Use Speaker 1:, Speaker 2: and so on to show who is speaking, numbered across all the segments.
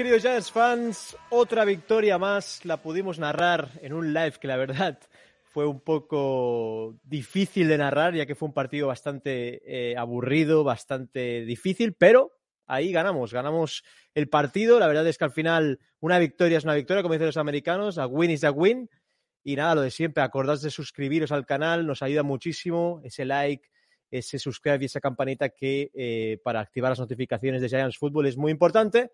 Speaker 1: queridos Giants fans. Otra victoria más. La pudimos narrar en un live que la verdad fue un poco difícil de narrar, ya que fue un partido bastante eh, aburrido, bastante difícil, pero ahí ganamos, ganamos el partido. La verdad es que al final una victoria es una victoria, como dicen los americanos, a win is a win. Y nada, lo de siempre, acordaos de suscribiros al canal, nos ayuda muchísimo, ese like, ese subscribe y esa campanita que eh, para activar las notificaciones de Giants Football es muy importante.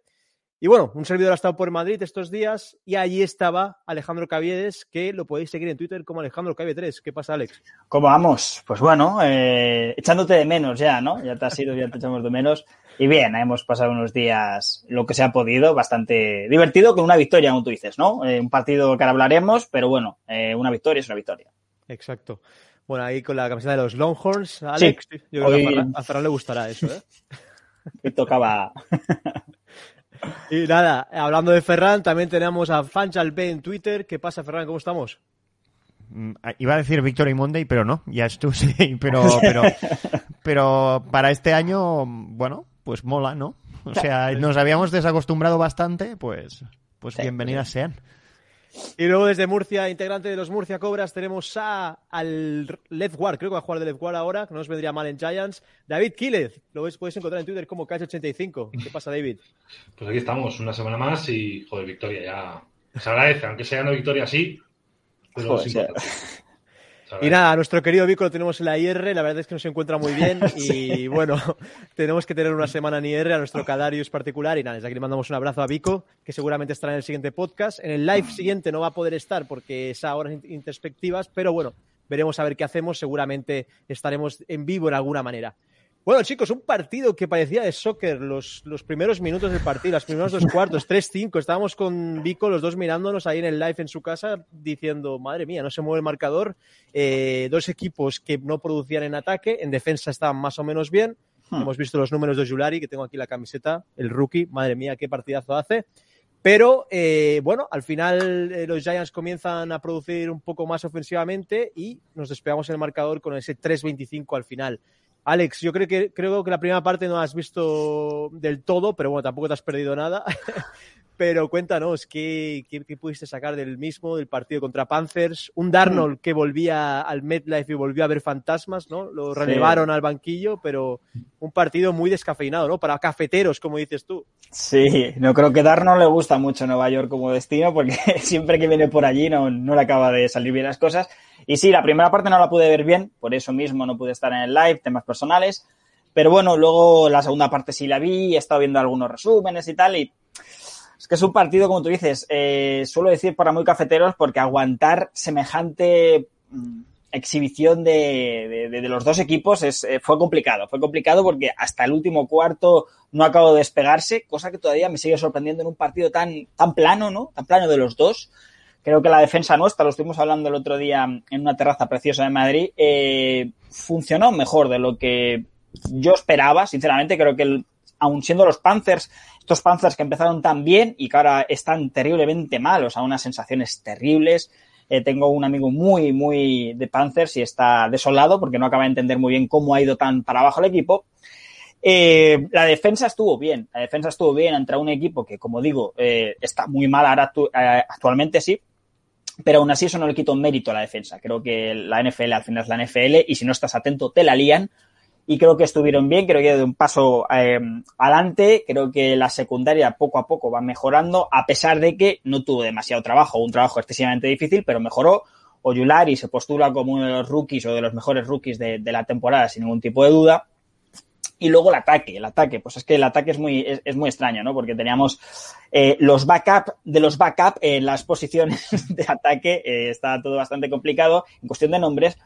Speaker 1: Y bueno, un servidor ha estado por Madrid estos días y allí estaba Alejandro Caviedes, que lo podéis seguir en Twitter como Alejandro Cavie 3. ¿Qué pasa, Alex?
Speaker 2: ¿Cómo vamos? Pues bueno, eh, echándote de menos ya, ¿no? Ya te has ido, ya te echamos de menos. Y bien, hemos pasado unos días, lo que se ha podido, bastante divertido, con una victoria, como tú dices, ¿no? Eh, un partido que ahora hablaremos, pero bueno, eh, una victoria es una victoria.
Speaker 1: Exacto. Bueno, ahí con la camiseta de los Longhorns, Alex,
Speaker 2: Sí,
Speaker 1: yo creo
Speaker 2: hoy-
Speaker 1: que a Ferran le gustará eso, ¿eh?
Speaker 2: Y tocaba.
Speaker 1: Y nada, hablando de Ferran, también tenemos a Fanchal B en Twitter. ¿Qué pasa, Ferran? ¿Cómo estamos?
Speaker 3: Mm, Iba a decir Victory Monday, pero no, ya es Tuesday, pero, pero, pero para este año, bueno, pues mola, ¿no? O sea, nos habíamos desacostumbrado bastante, pues, pues
Speaker 2: Sí,
Speaker 3: bienvenidas sean.
Speaker 1: Y luego desde Murcia, integrante de los Murcia Cobras, tenemos a, al Left Guard, creo que va a jugar de Left Guard ahora, que no nos vendría mal en Giants. David Quílez, lo ves- puedes encontrar en Twitter como Cacho85. ¿Qué pasa, David?
Speaker 4: Pues aquí estamos, una semana más y, joder, victoria ya. Se agradece, aunque sea una victoria así, pero
Speaker 2: Joder,
Speaker 4: es
Speaker 2: sí.
Speaker 4: importante. Se
Speaker 1: Y nada, a nuestro querido Vico lo tenemos en la IR, la verdad es que no se encuentra muy bien y bueno, tenemos que tener una semana en IR a nuestro Cadarius particular y nada, desde aquí le mandamos un abrazo a Vico, que seguramente estará en el siguiente podcast. En el live siguiente no va a poder estar porque es a horas in- introspectivas, pero bueno, veremos a ver qué hacemos, seguramente estaremos en vivo en alguna manera. Bueno, chicos, un partido que parecía de soccer, los, los primeros minutos del partido, los primeros dos cuartos, 3-5. Estábamos con Vico, los dos mirándonos ahí en el live en su casa, diciendo, madre mía, no se mueve el marcador. Eh, dos equipos que no producían en ataque, en defensa estaban más o menos bien.
Speaker 2: Hmm.
Speaker 1: Hemos visto los números de Julari, que tengo aquí la camiseta, el rookie, madre mía, qué partidazo hace. Pero eh, bueno, al final eh, los Giants comienzan a producir un poco más ofensivamente y nos despegamos en el marcador con ese 3-25 al final. Alex, yo creo que, creo que la primera parte no has visto del todo, pero bueno, tampoco te has perdido nada. pero cuéntanos, ¿qué, qué, qué pudiste sacar del mismo, del partido contra Panthers? Un Darnold que volvía al MetLife y volvió a ver fantasmas, ¿no? Lo
Speaker 2: Sí.
Speaker 1: relevaron al banquillo, pero un partido muy descafeinado, ¿no? Para cafeteros, como dices tú.
Speaker 2: Sí, no creo que Dar no le gusta mucho Nueva York como destino porque siempre que viene por allí no, no le acaba de salir bien las cosas. Y sí, la primera parte no la pude ver bien, por eso mismo no pude estar en el live, temas personales. Pero bueno, luego la segunda parte sí la vi, he estado viendo algunos resúmenes y tal, y es que es un partido, como tú dices, eh, suelo decir para muy cafeteros, porque aguantar semejante mm, exhibición de, de- los dos equipos eh, fue complicado. Fue complicado porque hasta el último cuarto no acabo de despegarse, cosa que todavía me sigue sorprendiendo en un partido tan, tan plano, ¿no? Tan plano de los dos. Creo que la defensa nuestra, lo estuvimos hablando el otro día en una terraza preciosa de Madrid, eh, funcionó mejor de lo que yo esperaba, sinceramente. Creo que el- aun siendo los Panthers, estos Panthers que empezaron tan bien y que ahora están terriblemente mal, o sea, unas sensaciones terribles. Eh, tengo un amigo muy, muy de Panthers y está desolado porque no acaba de entender muy bien cómo ha ido tan para abajo el equipo. Eh, la defensa estuvo bien, la defensa estuvo bien entre un equipo que, como digo, eh, está muy mal ahora actu- actualmente, sí, pero aún así eso no le quita un mérito a la defensa. Creo que la NFL al final es la NFL y si no estás atento te la lían y creo que estuvieron bien, creo que de un paso eh, adelante, creo que la secundaria poco a poco va mejorando, a pesar de que no tuvo demasiado trabajo, un trabajo excesivamente difícil, pero mejoró. Oyulari se postula como uno de los rookies o de los mejores rookies de, la temporada, sin ningún tipo de duda. Y luego el ataque, el ataque, pues es que el ataque es muy, es, muy extraño, ¿no? Porque teníamos eh, los backup de los backup en las posiciones de ataque, eh, está todo bastante complicado en cuestión de nombres,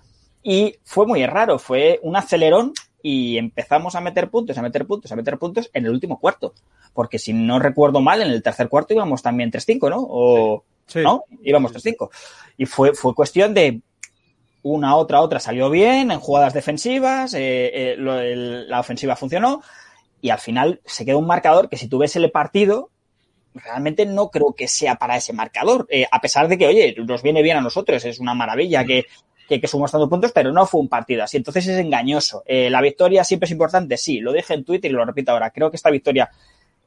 Speaker 2: y fue muy raro, fue un acelerón y empezamos a meter puntos, a meter puntos, a meter puntos en el último cuarto. Porque si no recuerdo mal, en el tercer cuarto íbamos también 3-5, ¿no? O,
Speaker 1: Sí.
Speaker 2: ¿no? Íbamos 3-5. Y fue, fue cuestión de una, otra, otra salió bien en jugadas defensivas, eh, eh, lo- el- la ofensiva funcionó y al final se quedó un marcador que si tú ves el partido, realmente no creo que sea para ese marcador, Eh, a pesar de que, oye, nos viene bien a nosotros, es una maravilla que, que, que sumamos tantos puntos, pero no fue un partido así, entonces es engañoso. Eh, la victoria siempre es importante, sí, lo dije en Twitter y lo repito ahora, creo que esta victoria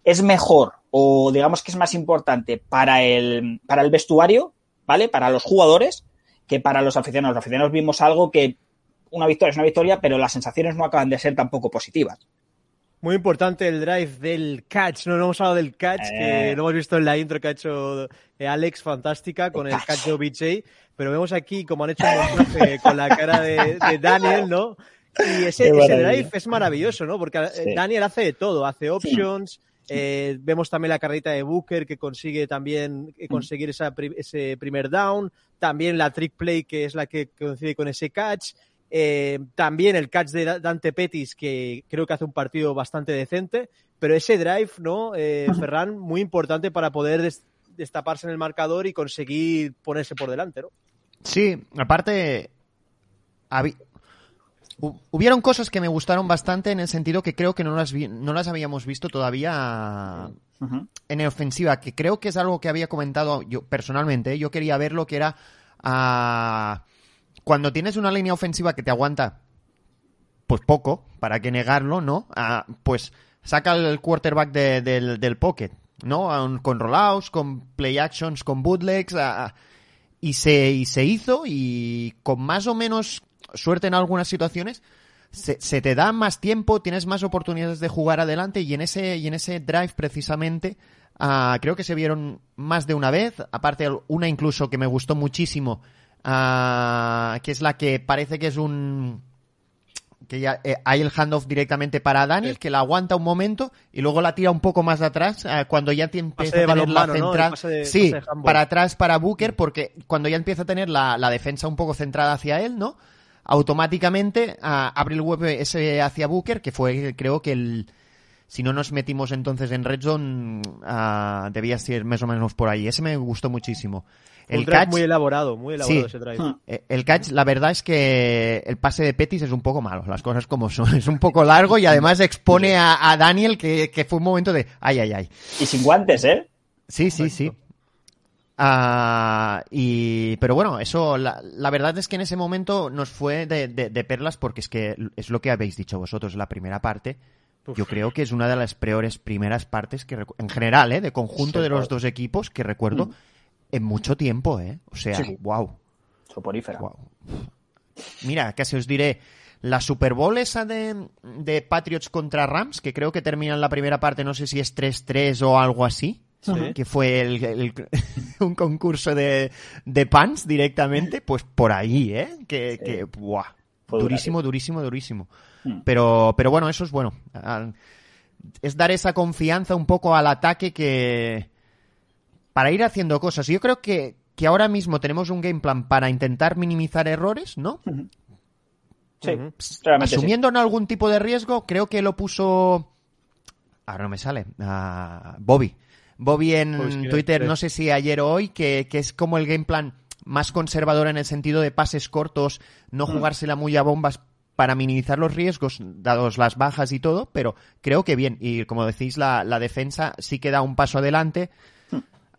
Speaker 2: es mejor o digamos que es más importante para el, para el vestuario, ¿vale? Para los jugadores que para los aficionados. Los aficionados vimos algo que una victoria es una victoria, pero las sensaciones no acaban de ser tampoco positivas.
Speaker 1: Muy importante el drive del catch. No, hemos hablado del catch, que
Speaker 2: Eh.
Speaker 1: lo hemos visto en la intro que ha hecho eh, Alex, fantástica, con el
Speaker 2: catch.
Speaker 1: catch de OBJ. Pero vemos aquí como han hecho un montaje con la cara de, de Daniel, ¿no? Y ese, ese drive es maravilloso, ¿no? Porque eh,
Speaker 2: Sí.
Speaker 1: Daniel hace de todo, hace options. eh, vemos también la carrerita de Booker que consigue también eh, conseguir esa ese primer down. También la trick play que es la que coincide con ese catch. Eh, también el catch de Da- Dante Pettis, que creo que hace un partido bastante decente, pero ese drive, ¿no? Eh, Ferran, muy importante para poder destaparse en el marcador y conseguir ponerse por delante, ¿no?
Speaker 3: Sí, aparte, hu- hubieron cosas que me gustaron bastante en el sentido que creo que no las, vi- no las habíamos visto todavía
Speaker 2: Ujú.
Speaker 3: en ofensiva, que creo que es algo que había comentado yo personalmente. ¿eh? Yo quería ver lo que era ah, cuando tienes una línea ofensiva que te aguanta, pues poco, para que negarlo, ¿no? Ah, pues saca el quarterback de- del, del pocket, ¿no? Con rollouts, con play actions, con bootlegs, y se, y se hizo y con más o menos suerte en algunas situaciones se, se te da más tiempo, tienes más oportunidades de jugar adelante y en ese, y en ese drive precisamente ah, creo que se vieron más de una vez, aparte una incluso que me gustó muchísimo, ah, que es la que parece que es un que ya eh, hay el handoff directamente para Daniel, que la aguanta un momento y luego la tira un poco más de atrás eh, cuando ya empieza a tener la central.
Speaker 1: de-
Speaker 3: sí, para atrás para Booker, porque cuando ya empieza a tener la, la defensa un poco centrada hacia él, ¿no? Automáticamente ah, abre el web ese hacia Booker, que fue creo que el... Si no nos metimos entonces en Red Zone, ah, debía ser más o menos por ahí. Ese me gustó muchísimo.
Speaker 1: Un
Speaker 3: El
Speaker 1: drive
Speaker 3: catch,
Speaker 1: muy elaborado, muy elaborado
Speaker 3: Sí.
Speaker 1: ese drive.
Speaker 2: Hmm.
Speaker 3: eh, el catch, la verdad es que el pase de Petis es un poco malo, las cosas como son. Es un poco largo y además expone a, a Daniel que, que fue un momento de ay, ay, ay.
Speaker 2: Y sin guantes, ¿eh?
Speaker 3: Sí, sí, sí. Ah, y, pero bueno, eso, la, la verdad es que en ese momento nos fue de, de- de perlas porque es que es lo que habéis dicho vosotros, la primera parte.
Speaker 1: Uf.
Speaker 3: Yo creo que es una de las peores primeras partes que en general, ¿eh? de conjunto
Speaker 2: Sí,
Speaker 3: de los
Speaker 2: claro.
Speaker 3: dos equipos que recuerdo
Speaker 2: Mm.
Speaker 3: En mucho tiempo, ¿eh? O sea,
Speaker 2: Sí, sí.
Speaker 3: wow.
Speaker 2: Soporífera.
Speaker 3: Wow. Mira, casi os diré, la Super Bowl esa de, de Patriots contra Rams, que creo que termina en la primera parte, no sé si es 3-3 o algo así,
Speaker 1: Sí.
Speaker 3: que fue el- el- un concurso de, de pants directamente, pues por ahí, ¿eh? Que,
Speaker 2: Sí.
Speaker 3: que buah,
Speaker 2: Fue
Speaker 3: durísimo, durísimo, durísimo.
Speaker 2: Hmm.
Speaker 3: Pero, pero bueno, eso es bueno. Ah, Es dar esa confianza un poco al ataque que... Para ir haciendo cosas. Yo creo que, que ahora mismo tenemos un game plan para intentar minimizar errores, ¿no?
Speaker 2: Realmente sí.
Speaker 3: Asumiendo en algún tipo de riesgo, creo que lo puso. Ahora no me sale. Bobby. Bobby en Twitter, no sé si ayer o hoy, que, que es como el game plan más conservador en el sentido de pases cortos, no jugársela muy a bombas para minimizar los riesgos, dados las bajas y todo, pero creo que bien. Y como decís, la, la defensa sí que da un paso adelante.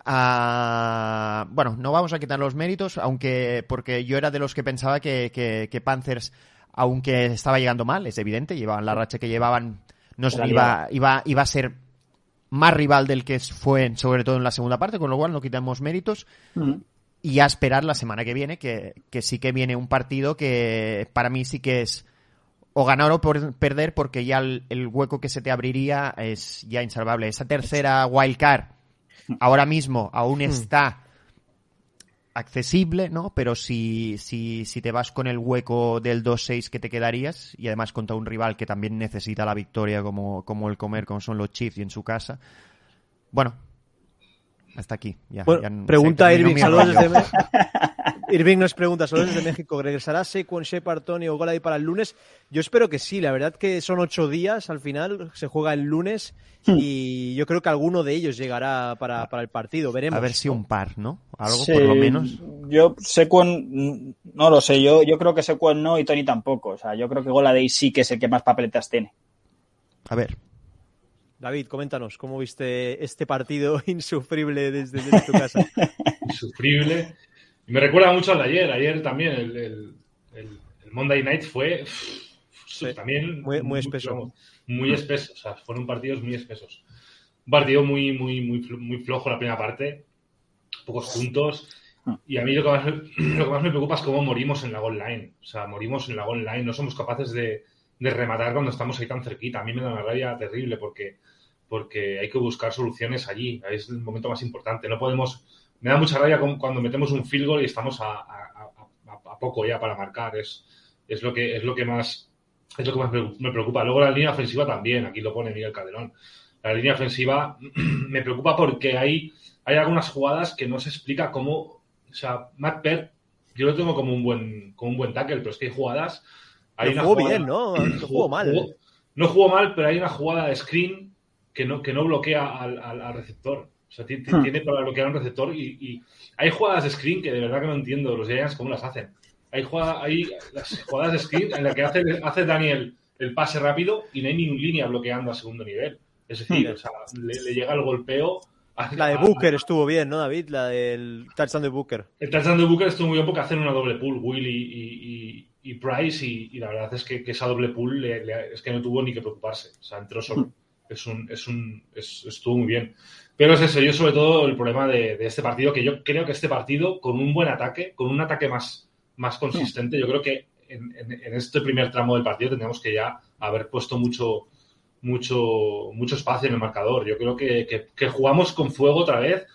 Speaker 3: Bueno, no vamos a quitar los méritos, aunque porque yo era de los que pensaba que, que- que Panthers, aunque estaba llegando mal, es evidente, llevaban la racha que llevaban, no sé, iba, iba, iba a ser más rival del que fue, sobre todo en la segunda parte, con lo cual no quitamos méritos. Y a esperar la semana que viene, que, que sí que viene un partido que para mí sí que es o ganar o por- perder, porque ya el, el hueco que se te abriría es ya insalvable. Esa tercera wild card ahora mismo aún está accesible, ¿no? Pero si, si, si te vas con el hueco del 2-6 que te quedarías, y además contra un rival que también necesita la victoria como, como el comer, como son los Chiefs y en su casa, bueno, hasta aquí. Ya,
Speaker 1: Bueno,
Speaker 3: ya
Speaker 1: pregunta Irving, saludos desde. Irving nos pregunta, saludos desde México, ¿regresará Saquon, Shepard, Tony o Golady para el lunes? Yo espero que sí, la verdad que son ocho días al final, se juega el lunes
Speaker 3: Hmm.
Speaker 1: y yo creo que alguno de ellos llegará para, para el partido, veremos.
Speaker 3: A ver si un par, ¿no? Algo
Speaker 2: Sí,
Speaker 3: por lo menos.
Speaker 2: Yo, Sequon, no lo sé, yo, yo creo que Sequon no y Tony tampoco. O sea, yo creo que Goladay sí que es el que más papeletas tiene.
Speaker 3: A ver.
Speaker 1: David, coméntanos, ¿cómo viste este partido insufrible desde, desde tu casa?
Speaker 4: insufrible. Me recuerda mucho al de ayer. Ayer también el, el- el- el Monday Night fue
Speaker 1: Sí.
Speaker 4: también
Speaker 1: Muy- muy espeso.
Speaker 4: Muy espeso. O sea, fueron partidos muy espesos. un partido muy, muy, muy, muy flojo la primera parte, pocos puntos. Y a mí lo que, más, lo que más me preocupa es cómo morimos en la goal line. O sea, morimos en la goal line, no somos capaces de, de rematar cuando estamos ahí tan cerquita. A mí me da una rabia terrible porque, porque hay que buscar soluciones allí. Es el momento más importante. No podemos. Me da mucha rabia cuando metemos un field goal y estamos a, a, a, a poco ya para marcar. Es, es, lo, que, es lo que más. Es lo que más me preocupa. Luego la línea ofensiva también, aquí lo pone Miguel Calderón. La línea ofensiva me preocupa porque hay, hay algunas jugadas que no se explica cómo. O sea, Matt Perr, yo lo tengo como un buen, como un buen tackle, pero es que hay jugadas hay
Speaker 1: jugó bien, ¿no? No jugó mal.
Speaker 4: Jugó, no jugó mal, pero hay una jugada de screen que no, que no bloquea al, al, al receptor. O sea, tiene, hmm. tiene para bloquear un receptor y, y, hay jugadas de screen que de verdad que no entiendo los Giants cómo las hacen. Hay, jugada, hay las jugadas de screen en las que hace, hace Daniel el pase rápido y no hay ninguna línea bloqueando a segundo nivel. Es decir, hmm. o sea, le, le, llega el golpeo.
Speaker 1: A, la de Booker a, estuvo bien, ¿no, David? La del touchdown de Booker.
Speaker 4: El touchdown de Booker estuvo muy bien porque hacen una doble pull, Will y, y y Price y, y, la verdad es que, que esa doble pool le, le, es que no tuvo ni que preocuparse. O sea, entró solo. Es un, es un, es, estuvo muy bien. Pero es eso, yo sobre todo el problema de, de, este partido, que yo creo que este partido, con un buen ataque, con un ataque más, más consistente, yo creo que en, en, en este primer tramo del partido tendríamos que ya haber puesto mucho, mucho, mucho espacio en el marcador. Yo creo que, que, que jugamos con fuego otra vez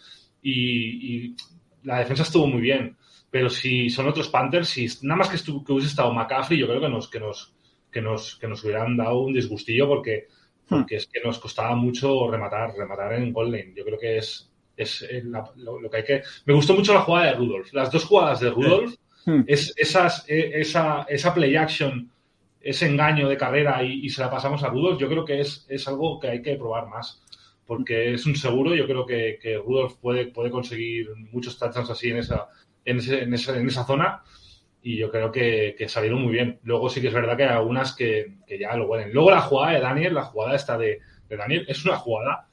Speaker 4: y, y la defensa estuvo muy bien pero si son otros Panthers, si nada más que, estuvo, que hubiese estado McCaffrey, yo creo que nos, que nos, que nos, que nos hubieran dado un disgustillo porque, porque es que nos costaba mucho rematar, rematar en goal lane. Yo creo que es, es la, lo, lo, que hay que. Me gustó mucho la jugada de Rudolph. Las dos jugadas de Rudolph, sí. es esas, esa, esa play action, ese engaño de carrera y, y, se la pasamos a Rudolph, yo creo que es, es algo que hay que probar más. Porque es un seguro, yo creo que, que Rudolph puede, puede conseguir muchos touchdowns así en esa, en, ese, en, esa, en esa zona y yo creo que, que, salieron muy bien. Luego sí que es verdad que hay algunas que, que, ya lo huelen. Luego la jugada de Daniel, la jugada esta de, de, Daniel, es una jugada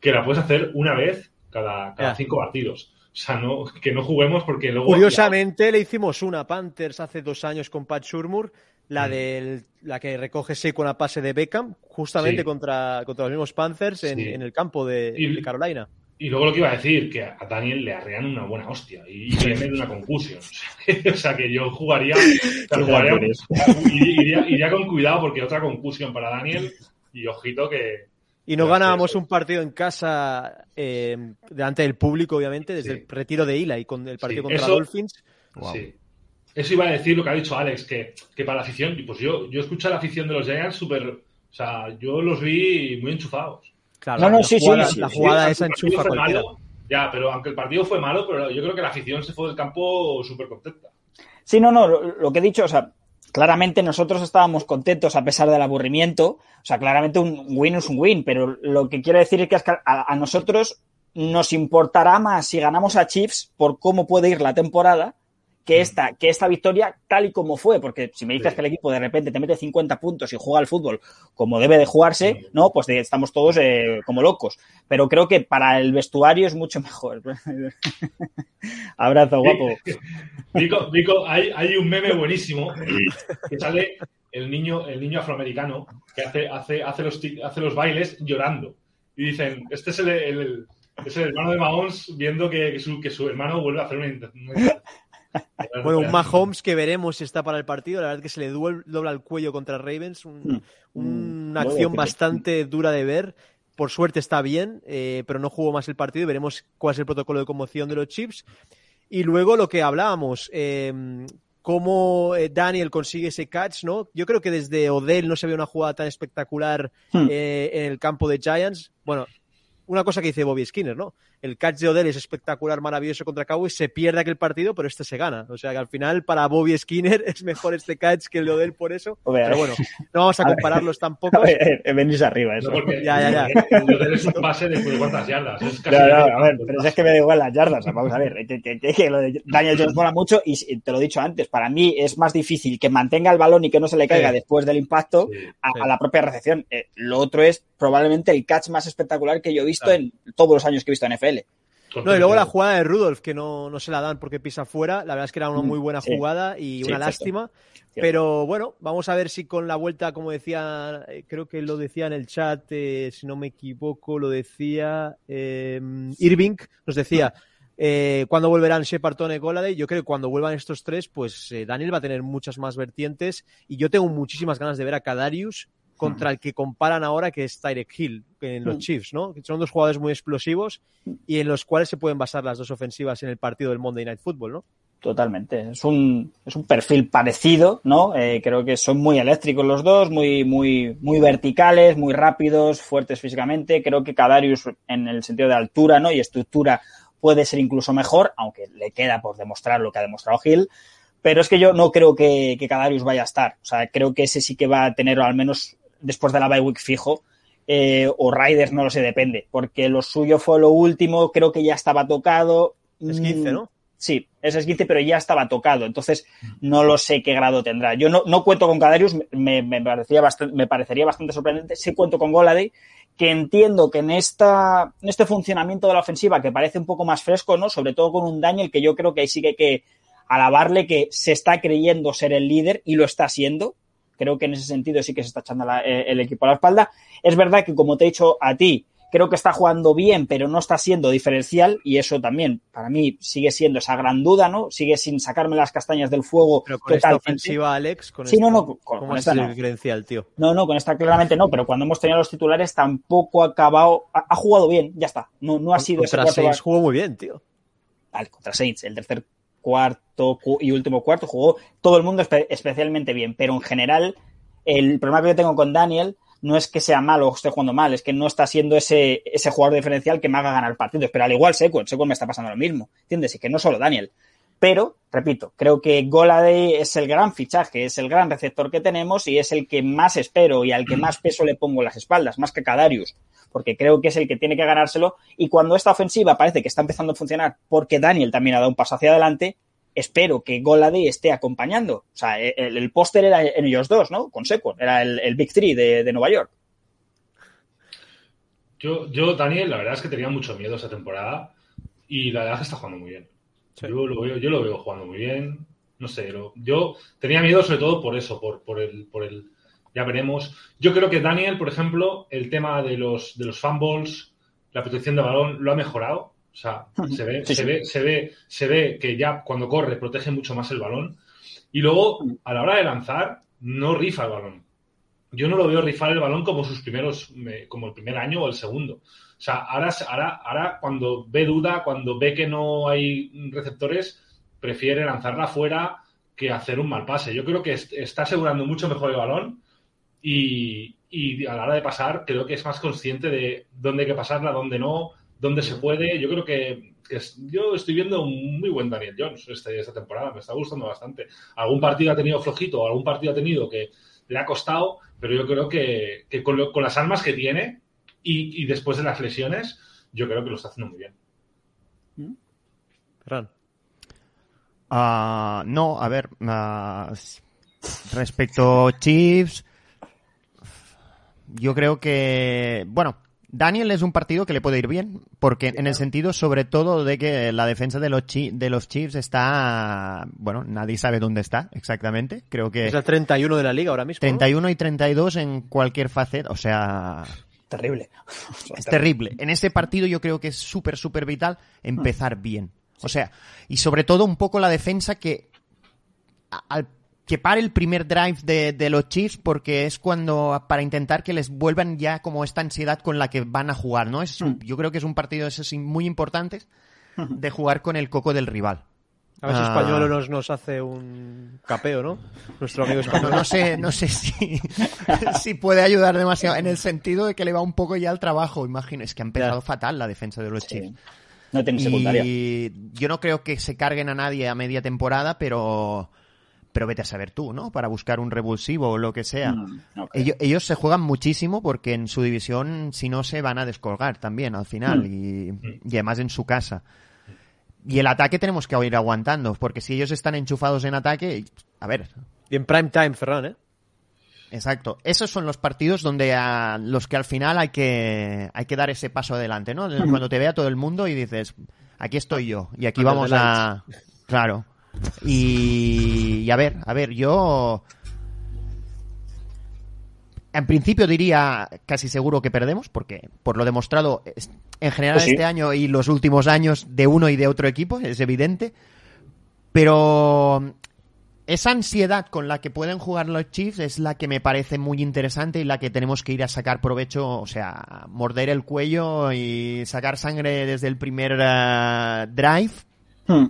Speaker 4: que la puedes hacer una vez cada, cada cinco partidos. O sea, no, que no juguemos porque luego...
Speaker 1: Curiosamente ya... le hicimos una Panthers hace dos años con Pat Shurmur, la, mm. del, la que recoge Seco a pase de Beckham, justamente sí. contra, contra los mismos Panthers en, sí. en el campo de, y, de Carolina.
Speaker 4: Y luego lo que iba a decir, que a Daniel le arrean una buena hostia y, le meten una concusión. O sea, que yo jugaría, o sea, jugaría iría, iría, con cuidado porque otra concusión para Daniel y ojito que...
Speaker 1: Y no ganábamos un partido en casa eh, delante del público, obviamente, desde sí. el retiro de Ila y con el partido sí, contra
Speaker 4: eso,
Speaker 1: Dolphins.
Speaker 4: Wow. Sí. Eso iba a decir lo que ha dicho Alex, que, que para la afición, pues yo, yo escuché a la afición de los Giants súper... O sea, yo los vi muy enchufados.
Speaker 1: Claro, no, no, la sí, jugada, sí, La jugada esa enchufa
Speaker 4: fue malo, Ya, pero aunque el partido fue malo, pero yo creo que la afición se fue del campo súper contenta.
Speaker 2: Sí, no, no, lo, lo, que he dicho, o sea, claramente nosotros estábamos contentos a pesar del aburrimiento. O sea, claramente un win es un win, pero lo que quiero decir es que a, a nosotros nos importará más si ganamos a Chiefs por cómo puede ir la temporada que esta, que esta victoria tal y como fue, porque si me dices sí. que el equipo de repente te mete 50 puntos y juega al fútbol como debe de jugarse, sí. ¿no? Pues estamos todos eh, como locos. Pero creo que para el vestuario es mucho mejor. Abrazo, guapo.
Speaker 4: Nico, Nico hay, hay, un meme buenísimo que sale el niño, el niño afroamericano que hace, hace, hace, los, hace los bailes llorando. Y dicen, este es el, el, es el hermano de Mahomes viendo que, que, su, que su hermano vuelve a hacer una, una
Speaker 1: bueno, un Mahomes que veremos si está para el partido. La verdad es que se le dobla el cuello contra Ravens. Un, mm. una acción bastante dura de ver. Por suerte está bien, eh, pero no jugó más el partido veremos cuál es el protocolo de conmoción de los Chips. Y luego lo que hablábamos, eh, cómo eh, Daniel consigue ese catch, ¿no? Yo creo que desde Odell no se ve una jugada tan espectacular hmm. eh, en el campo de Giants. Bueno, una cosa que dice Bobby Skinner, ¿no? El catch de Odell es espectacular, maravilloso contra Cowboys, se pierde aquel partido, pero este se gana. O sea que al final para Bobby Skinner es mejor este catch que el de Odell por eso. Ver, pero bueno, no vamos a compararlos a tampoco. A
Speaker 2: ver, venís arriba eso.
Speaker 4: No, porque,
Speaker 1: ya, ya, ya.
Speaker 4: El de Odell es un pase de cuántas yardas. Es
Speaker 2: casi no, no, a ver, pero es que me da igual las yardas. Vamos a ver, que, que, que, que lo de Daniel Jones mola mucho y te lo he dicho antes, para mí es más difícil que mantenga el balón y que no se le caiga sí. después del impacto sí, a, sí. a, la propia recepción. Eh, lo otro es probablemente el catch más espectacular que yo he visto claro. en todos los años que he visto en NFL.
Speaker 1: No, y luego la jugada de Rudolf, que no, no se la dan porque pisa fuera. La verdad es que era una muy buena jugada y una lástima. Pero bueno, vamos a ver si con la vuelta, como decía, eh, creo que lo decía en el chat, eh, si no me equivoco, lo decía eh, Irving, nos decía, eh, cuando volverán Shepard, Tone, Goladay, yo creo que cuando vuelvan estos tres, pues Daniel va a tener muchas más vertientes y yo tengo muchísimas ganas de ver a Kadarius contra el que comparan ahora, que es Tyrek Hill en los Chiefs, ¿no? Son dos jugadores muy explosivos y en los cuales se pueden basar las dos ofensivas en el partido del Monday Night Football, ¿no?
Speaker 2: Totalmente. Es un, es un perfil parecido, ¿no? Eh, creo que son muy eléctricos los dos, muy, muy, muy verticales, muy rápidos, fuertes físicamente. Creo que Kadarius, en el sentido de altura, ¿no? Y estructura, puede ser incluso mejor, aunque le queda por demostrar lo que ha demostrado Hill. Pero es que yo no creo que, que Kadarius vaya a estar. O sea, creo que ese sí que va a tener al menos después de la bye week fijo. Eh, o Riders, no lo sé, depende. Porque lo suyo fue lo último, creo que ya estaba tocado.
Speaker 1: Es 15, ¿no?
Speaker 2: Sí, es 15, pero ya estaba tocado. Entonces, no lo sé qué grado tendrá. Yo no, no cuento con Cadarius, me, me, parecía bastante, me parecería bastante sorprendente. Sí cuento con Goladay, que entiendo que en, esta, en este funcionamiento de la ofensiva, que parece un poco más fresco, ¿no? Sobre todo con un Daniel, que yo creo que ahí sí que hay que alabarle que se está creyendo ser el líder y lo está siendo. Creo que en ese sentido sí que se está echando la, eh, el equipo a la espalda. Es verdad que, como te he dicho a ti, creo que está jugando bien, pero no está siendo diferencial y eso también para mí sigue siendo esa gran duda, ¿no? Sigue sin sacarme las castañas del fuego.
Speaker 1: Pero con esta ofensiva, Alex, con
Speaker 2: sí,
Speaker 1: esta,
Speaker 2: no, no, con,
Speaker 1: ¿cómo es no. tío?
Speaker 2: No, no, con esta claramente no, pero cuando hemos tenido los titulares tampoco ha acabado, ha, ha jugado bien, ya está. No, no ha sido
Speaker 1: contra ese Saints jugó muy bien, tío.
Speaker 2: Vale, contra Saints, el tercer cuarto y último cuarto jugó todo el mundo espe especialmente bien, pero en general el problema que yo tengo con Daniel no es que sea malo o esté jugando mal, es que no está siendo ese, ese jugador diferencial que me haga ganar partidos. Pero al igual Sequel, Sequel me está pasando lo mismo, ¿entiendes? Y que no solo Daniel. Pero, repito, creo que Goladay es el gran fichaje, es el gran receptor que tenemos y es el que más espero y al que más peso le pongo en las espaldas, más que Kadarius, porque creo que es el que tiene que ganárselo. Y cuando esta ofensiva parece que está empezando a funcionar porque Daniel también ha dado un paso hacia adelante, espero que Goladay esté acompañando. O sea, el, el póster era en ellos dos, ¿no? Con Sequon, era el, el Big Three de, de, Nueva York.
Speaker 4: Yo, yo, Daniel, la verdad es que tenía mucho miedo esta temporada y la verdad es que está jugando muy bien. Sí. Yo, lo veo, yo lo veo jugando muy bien. No sé, lo, yo tenía miedo sobre todo por eso, por, por, el, por el. Ya veremos. Yo creo que Daniel, por ejemplo, el tema de los, de los fumbles, la protección de balón, lo ha mejorado. O sea, se ve, sí, se, sí. ve, se, ve, se ve que ya cuando corre protege mucho más el balón. Y luego, a la hora de lanzar, no rifa el balón. Yo no lo veo rifar el balón como sus primeros, como el primer año o el segundo. O sea, ahora, ahora, ahora cuando ve duda, cuando ve que no hay receptores, prefiere lanzarla afuera que hacer un mal pase. Yo creo que está asegurando mucho mejor el balón y, y a la hora de pasar creo que es más consciente de dónde hay que pasarla, dónde no, donde se puede. Yo creo que, que yo estoy viendo un muy buen Daniel Jones este, esta temporada, me está gustando bastante. Algún partido ha tenido flojito, algún partido ha tenido que le ha costado, pero yo creo que, que con, lo, con, las armas que tiene y, y, después de las lesiones, yo creo que lo está haciendo muy bien.
Speaker 1: Fran.
Speaker 3: Uh, no, a ver, uh, respecto Chiefs, yo creo que, bueno, Daniel es un partido que le puede ir bien, porque en el sentido sobre todo de que la defensa de los, de los Chiefs está, bueno, nadie sabe dónde está exactamente, creo que...
Speaker 1: Es el 31 de la liga ahora mismo.
Speaker 3: 31 ¿no? y 32 en cualquier faceta, o sea...
Speaker 2: Terrible.
Speaker 3: Es terrible. En este partido yo creo que es súper, súper vital empezar bien. O sea, y sobre todo un poco la defensa que al que pare el primer drive de, de, los Chiefs porque es cuando para intentar que les vuelvan ya como esta ansiedad con la que van a jugar, ¿no? Es un, yo creo que es un partido de esos muy importantes de jugar con el coco del rival.
Speaker 1: A ver si Español nos, nos hace un capeo, ¿no? Nuestro amigo español.
Speaker 3: No, no sé, no sé si, si puede ayudar demasiado en el sentido de que le va un poco ya al trabajo, imagino. Es que ha empezado ya. fatal la defensa de los sí. Chiefs.
Speaker 2: No tiene secundaria.
Speaker 3: Y yo no creo que se carguen a nadie a media temporada, pero pero vete a saber tú, ¿no? Para buscar un revulsivo o lo que sea. Mm, okay. ellos, ellos, se juegan muchísimo porque en su división, si no, se van a descolgar también al final mm. y, y, además en su casa. Y el ataque tenemos que ir aguantando, porque si ellos están enchufados en ataque, a ver.
Speaker 1: Y en prime time, Ferran, ¿eh?
Speaker 3: Exacto. Esos son los partidos donde a los que al final hay que, hay que dar ese paso adelante, ¿no? Cuando te vea todo el mundo y dices, aquí estoy yo y aquí vamos a... Claro. Y, y a ver, a ver, yo... En principio diría casi seguro que perdemos, porque por lo demostrado en general
Speaker 2: Pues sí.
Speaker 3: este año y los últimos años de uno y de otro equipo, es evidente. Pero esa ansiedad con la que pueden jugar los Chiefs es la que me parece muy interesante y la que tenemos que ir a sacar provecho, o sea, morder el cuello y sacar sangre desde el primer eh, drive
Speaker 2: Hmm.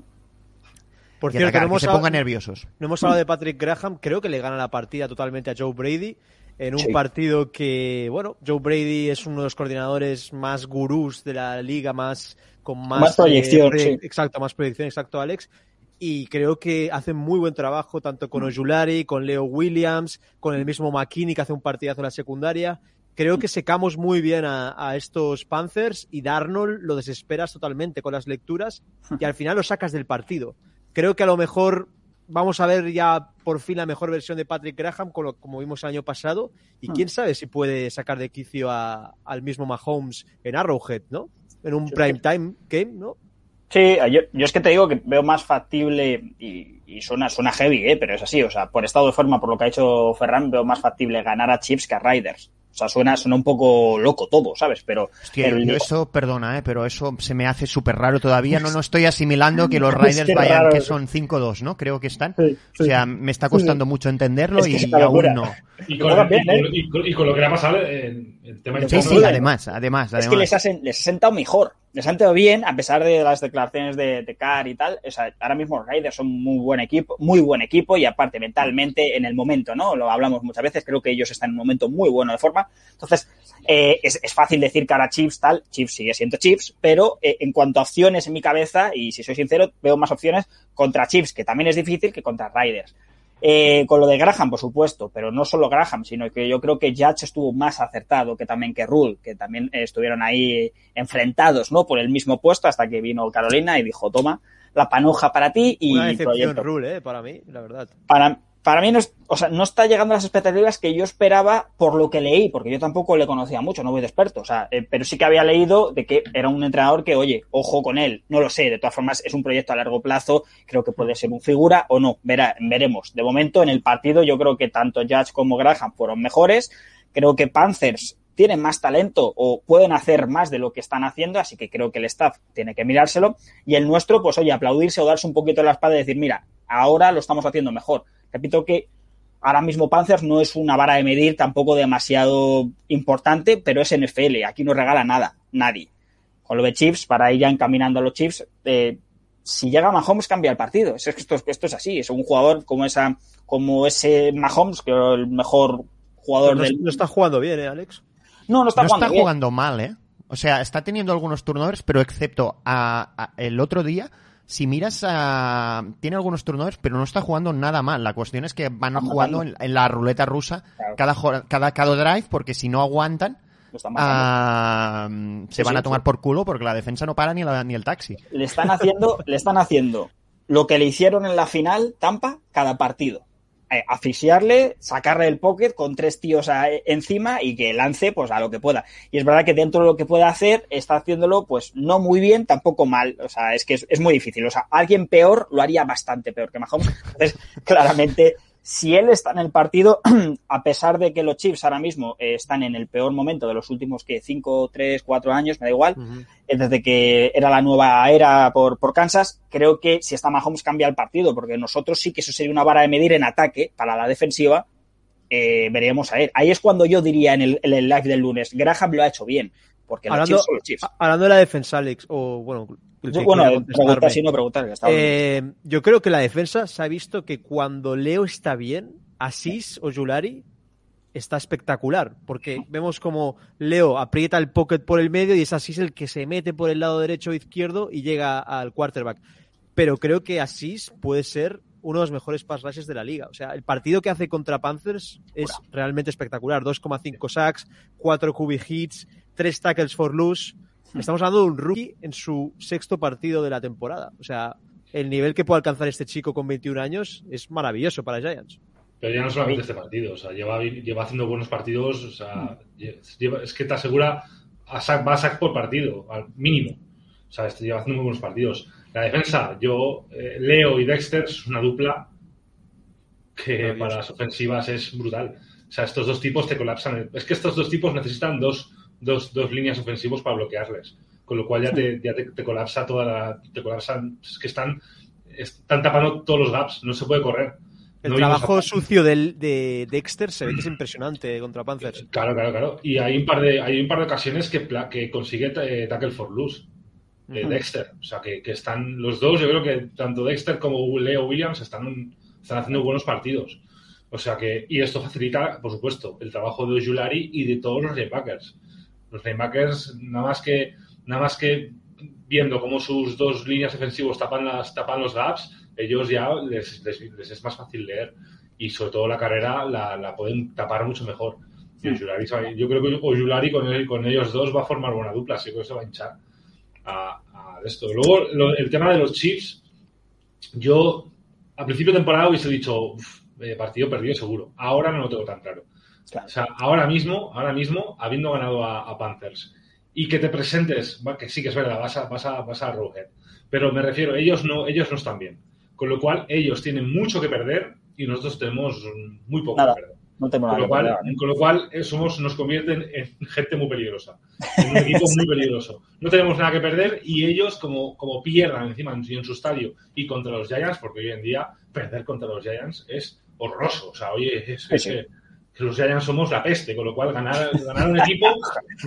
Speaker 1: Por
Speaker 3: y
Speaker 1: cierto,
Speaker 3: atacar,
Speaker 1: no
Speaker 3: que se
Speaker 1: hablado,
Speaker 3: pongan nerviosos.
Speaker 1: no hemos hablado de Patrick Graham. Creo que le gana la partida totalmente a Joe Brady. En un
Speaker 2: Sí.
Speaker 1: partido que, bueno, Joe Brady es uno de los coordinadores más gurús de la liga, más con más,
Speaker 2: Más proyección,
Speaker 1: eh,
Speaker 2: sí.
Speaker 1: Exacto, más proyección, exacto, Alex. Y creo que hacen muy buen trabajo tanto con Ojulari, con Leo Williams, con el mismo McKinney que hace un partidazo en la secundaria. Creo que secamos muy bien a, a estos Panthers y Darnold lo desesperas totalmente con las lecturas y al final lo sacas del partido. Creo que a lo mejor vamos a ver ya por fin la mejor versión de Patrick Graham, como vimos el año pasado, y quién sabe si puede sacar de quicio a- al mismo Mahomes en Arrowhead, ¿no? En un prime time game, ¿no?
Speaker 2: Sí, yo, yo es que te digo que veo más factible, y, y suena, suena heavy, ¿eh? pero es así, o sea, por estado de forma, por lo que ha hecho Ferran, veo más factible ganar a Chips que a Riders. O sea, suena, suena un poco loco todo, ¿sabes? Pero,
Speaker 3: Hostia, yo eso, perdona, eh, pero eso se me hace súper raro todavía. No, no estoy asimilando que los
Speaker 2: Es
Speaker 3: Riders
Speaker 2: que
Speaker 3: vayan,
Speaker 2: raro.
Speaker 3: que son 5-2, ¿no? Creo que están.
Speaker 2: Sí,
Speaker 3: O sea, me está costando mucho entenderlo
Speaker 2: Es que
Speaker 3: y, aún no.
Speaker 4: Y
Speaker 2: Que
Speaker 4: con,
Speaker 2: juegan bien,
Speaker 4: y con-
Speaker 2: ¿eh?
Speaker 4: y con- y con lo que le ha pasado en el tema
Speaker 2: Sí,
Speaker 3: Sí,
Speaker 4: interno,
Speaker 3: sí, además, además,
Speaker 2: es que
Speaker 3: además.
Speaker 2: les ha, les ha sentado mejor. Les ha sentado bien, a pesar de las declaraciones de, de Carr y tal. O sea, ahora mismo los Raiders son muy buen equipo, muy buen equipo y aparte mentalmente en el momento, ¿no? Lo hablamos muchas veces, creo que ellos están en un momento muy bueno de forma. Entonces, eh, es, es fácil decir que ahora Chiefs tal, Chiefs sigue siendo Chiefs, pero eh, en cuanto a opciones en mi cabeza, y si soy sincero, veo más opciones contra Chiefs, que también es difícil, que contra Raiders. Eh, con lo de Graham, por supuesto, pero no solo Graham, sino que yo creo que Judge estuvo más acertado que también que Rule, que también estuvieron ahí enfrentados, ¿no? Por el mismo puesto hasta que vino Carolina y dijo, toma, la panoja para ti y
Speaker 1: Una
Speaker 2: proyecto.
Speaker 1: rule, ¿eh? Para mí, la verdad.
Speaker 2: Para, para mí no, es- o sea, no está llegando a las expectativas que yo esperaba por lo que leí, porque yo tampoco le conocía mucho, no voy de experto, o sea, eh, pero sí que había leído de que era un entrenador que, oye, ojo con él, no lo sé, de todas formas es un proyecto a largo plazo, creo que puede ser un figura o no, verá, veremos. De momento en el partido yo creo que tanto Judge como Graham fueron mejores, creo que Panthers tienen más talento o pueden hacer más de lo que están haciendo, así que creo que el staff tiene que mirárselo. Y el nuestro, pues oye, aplaudirse o darse un poquito la espalda y decir, mira, ahora lo estamos haciendo mejor. Repito que ahora mismo Panthers no es una vara de medir tampoco demasiado importante, pero es NFL, aquí no regala nada, nadie. Con lo de Chiefs, para ir ya encaminando a los Chiefs, eh, si llega Mahomes cambia el partido. Es que esto, esto es así, es un jugador como esa, como ese Mahomes, que es el mejor jugador
Speaker 1: No,
Speaker 2: del
Speaker 1: no está jugando bien, ¿eh, Alex?
Speaker 2: no, no está
Speaker 3: no
Speaker 2: jugando
Speaker 3: está
Speaker 2: bien.
Speaker 3: jugando mal, ¿eh? O sea, está teniendo algunos turnovers, pero excepto a, a- el otro día, si miras a... Tiene algunos turnovers, pero no está jugando nada mal. La cuestión es que van
Speaker 2: Están
Speaker 3: jugando en, en la ruleta rusa
Speaker 2: Claro.
Speaker 3: cada, cada, cada drive, porque si no aguantan, ah, se
Speaker 2: Sí,
Speaker 3: van
Speaker 2: sí,
Speaker 3: a tomar
Speaker 2: sí.
Speaker 3: por culo porque la defensa no para ni, la- ni el taxi.
Speaker 2: Le están haciendo, le están haciendo lo que le hicieron en la final Tampa cada partido. Eh, asfixiarle, sacarle el pocket con tres tíos a- encima y que lance pues a lo que pueda. Y es verdad que dentro de lo que pueda hacer está haciéndolo pues no muy bien, tampoco mal. O sea, es que es, es muy difícil. O sea, alguien peor lo haría bastante peor que Mahomes. Entonces, claramente, si él está en el partido, a pesar de que los Chiefs ahora mismo eh, están en el peor momento de los últimos que 5, 3, 4 años, me da igual, eh, desde que era la nueva era por, por Kansas, creo que si está Mahomes cambia el partido, porque nosotros sí que eso sería una vara de medir en ataque para la defensiva. eh, veríamos a ver. Ahí es cuando yo diría en el, en el live del lunes, Graham lo ha hecho bien, porque los
Speaker 1: Hablando,
Speaker 2: Chiefs son los Chiefs.
Speaker 1: hablando de la defensa, Alex, o bueno, que
Speaker 2: bueno, preguntar no preguntar. que
Speaker 1: Eh, yo creo que la defensa se ha visto que cuando Leo está bien, Asís o Yulari está espectacular, porque vemos como Leo aprieta el pocket por el medio y es Asís el que se mete por el lado derecho o izquierdo y llega al quarterback. Pero creo que Asís puede ser uno de los mejores pass rushes de la liga. O sea, el partido que hace contra Panthers es realmente espectacular. 2,5 sacks, 4 QB hits, 3 tackles for loose. Estamos hablando de un rookie en su sexto partido de la temporada. O sea, el nivel que puede alcanzar este chico con 21 años es maravilloso para Giants.
Speaker 4: Pero ya no solamente este partido, o sea, lleva, lleva haciendo buenos partidos, o sea, lleva, es que te asegura a sack, va a sack por partido, al mínimo. O sea, este lleva haciendo muy buenos partidos. La defensa, yo, eh, Leo y Dexter es una dupla que para las ofensivas es brutal. O sea, estos dos tipos te colapsan. Es que estos dos tipos necesitan dos, dos, dos líneas ofensivos para bloquearles. Con lo cual ya te, ya te, te colapsa toda la. Te colapsan. Es que están, están tapando todos los gaps. No se puede correr.
Speaker 1: El
Speaker 4: No
Speaker 1: trabajo
Speaker 4: a-
Speaker 1: sucio del, de Dexter se ve que es impresionante contra Panthers.
Speaker 4: Claro, claro, claro. Y hay un par de, hay un par de ocasiones que, que consigue eh, tackle for loose. eh. Dexter. O sea, que, que están los dos, yo creo que tanto Dexter como Leo Williams están, están haciendo buenos partidos. O sea que, y esto facilita, por supuesto, el trabajo de Ojulari y de todos los linebackers. Los linebackers, nada más que, nada más que viendo cómo sus dos líneas defensivos tapan, las, tapan los gaps, ellos ya les, les- les es más fácil leer. Y sobre todo la carrera la, la pueden tapar mucho mejor. Sabe- yo creo que Ojulari con, él- con ellos dos va a formar buena dupla, así que se va a hinchar a, a esto. Luego, lo- el tema de los Chiefs, yo a principio de temporada hubiese dicho "Uf, eh, partido perdido seguro. Ahora no lo tengo tan claro.
Speaker 2: Claro.
Speaker 4: O sea, ahora mismo, ahora mismo, habiendo ganado a, a Panthers y que te presentes, que sí que es verdad, vas a, vas a, vas a pero me refiero, ellos no, ellos no están bien. Con lo cual, ellos tienen mucho que perder y nosotros tenemos muy poco
Speaker 2: Nada.
Speaker 4: que perder.
Speaker 2: No tengo
Speaker 4: Con
Speaker 2: nada
Speaker 4: lo
Speaker 2: que
Speaker 4: cual,
Speaker 2: perder, ¿eh?
Speaker 4: con lo cual somos, nos convierten en gente muy peligrosa. En un equipo muy peligroso. No tenemos nada que perder y ellos, como, como pierdan encima en, en su estadio y contra los Giants, porque hoy en día perder contra los Giants es horroroso. O sea, oye, es,
Speaker 2: Sí,
Speaker 4: es
Speaker 2: sí.
Speaker 4: Los Giants somos la peste, con lo cual ganar, ganar un equipo.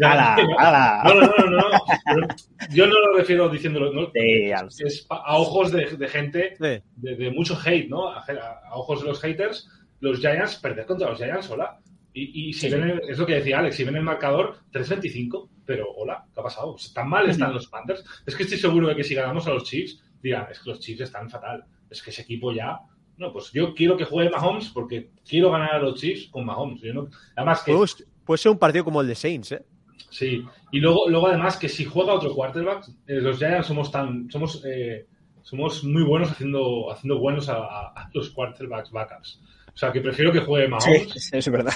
Speaker 2: ¡Hala! ¡Hala!
Speaker 4: No, no, no, no, no, no. Yo no lo refiero diciéndolo. No,
Speaker 2: Sí,
Speaker 4: es a ojos de, de gente
Speaker 1: Sí.
Speaker 4: de, de mucho hate, ¿no? A, a- ojos de los haters, los Giants, perder contra los Giants, hola. Y, y si
Speaker 2: Sí,
Speaker 4: ven, el- es lo que decía Alex, si ven el marcador, 3-25, pero hola, ¿qué ha pasado? ¿Tan mal están los Panthers? Es que estoy seguro de que si ganamos a los Chiefs, dirán, es que los Chiefs están fatal, es que ese equipo ya... No, pues yo quiero que juegue Mahomes porque quiero ganar a los Chiefs con Mahomes. Yo no- además que...
Speaker 1: Puede, puede ser un partido como el de Saints, ¿eh?
Speaker 4: Sí, y luego, luego además que si juega otro quarterback, eh, los Giants somos tan, somos, eh, somos muy buenos haciendo, haciendo buenos a, a- a los quarterbacks backups. O sea, que prefiero que juegue
Speaker 2: Sí,
Speaker 4: Mahomes
Speaker 2: sí, es verdad.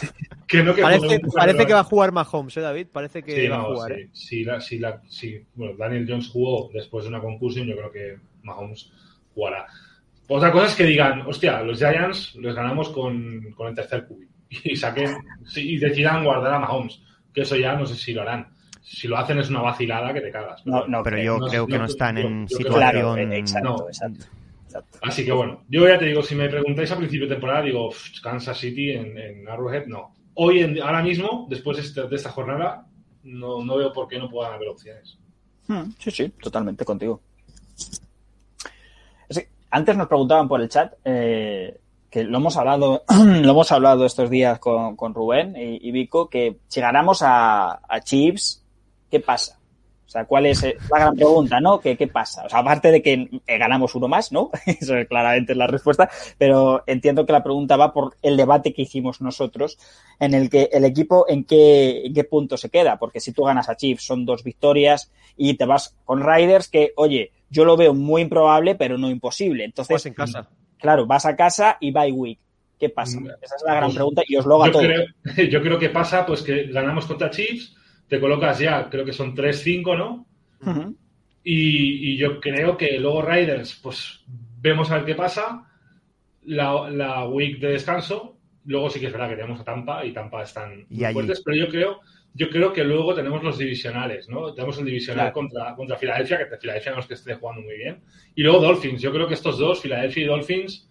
Speaker 4: que no que
Speaker 1: Parece, que va a jugar Mahomes, ¿eh, David? Parece que
Speaker 4: Sí,
Speaker 1: va a jugar.
Speaker 4: sí.
Speaker 1: ¿eh?
Speaker 4: Si la- si la- si- bueno, Daniel Jones jugó después de una conclusión, yo creo que Mahomes jugará. Otra cosa es que digan, hostia, los Giants los ganamos con, con el tercer QB y saquen y decidan guardar a Mahomes, que eso ya no sé si lo harán. Si lo hacen es una vacilada que te cagas.
Speaker 2: No, no,
Speaker 3: Pero yo
Speaker 4: No,
Speaker 3: creo que
Speaker 4: no,
Speaker 3: están
Speaker 4: yo-
Speaker 3: en
Speaker 4: yo creo-
Speaker 2: Claro,
Speaker 3: situación.
Speaker 2: eh, exacto,
Speaker 4: No.
Speaker 2: exacto. exacto.
Speaker 4: Así que bueno, yo ya te digo, si me preguntáis a principio de temporada, digo, "Uf, Kansas City en, en Arrowhead, no. Hoy, en, ahora mismo, después de esta, de esta jornada, no, no veo por qué no puedan haber opciones.
Speaker 2: Hmm, Sí, sí, totalmente contigo. Antes nos preguntaban por el chat eh, que lo hemos hablado, lo hemos hablado estos días con, con Rubén y, Vico, que si ganamos a, a Chiefs, ¿qué pasa? O sea, ¿cuál es eh, la gran pregunta, no? ¿Qué, qué pasa? O sea, aparte de que eh, ganamos uno más, ¿no? Eso es claramente la respuesta, pero entiendo que la pregunta va por el debate que hicimos nosotros en el que el equipo en qué, en qué punto se queda, porque si tú ganas a Chiefs son dos victorias y te vas con Riders que, oye, yo lo veo muy improbable, pero no imposible. Entonces,
Speaker 1: Juegas en casa.
Speaker 2: claro, vas a casa y bye week. ¿Qué pasa?
Speaker 4: Mm,
Speaker 2: Esa es la gran pregunta y os lo hago a
Speaker 4: Yo
Speaker 2: todos.
Speaker 4: creo, yo creo que pasa pues que ganamos contra Chiefs, te colocas ya, creo que son 3-5, ¿no? Y, y yo creo que luego Riders, pues vemos a ver qué pasa. La, la week de descanso. Luego sí que es verdad que tenemos a Tampa y Tampa están
Speaker 3: Y
Speaker 4: muy
Speaker 3: allí.
Speaker 4: fuertes, pero yo creo, yo creo que luego tenemos los divisionales, ¿no? Tenemos el divisional
Speaker 2: Claro.
Speaker 4: contra, contra Filadelfia, que Filadelfia no es que esté jugando muy bien. Y luego Dolphins. Yo creo que estos dos, Filadelfia y Dolphins,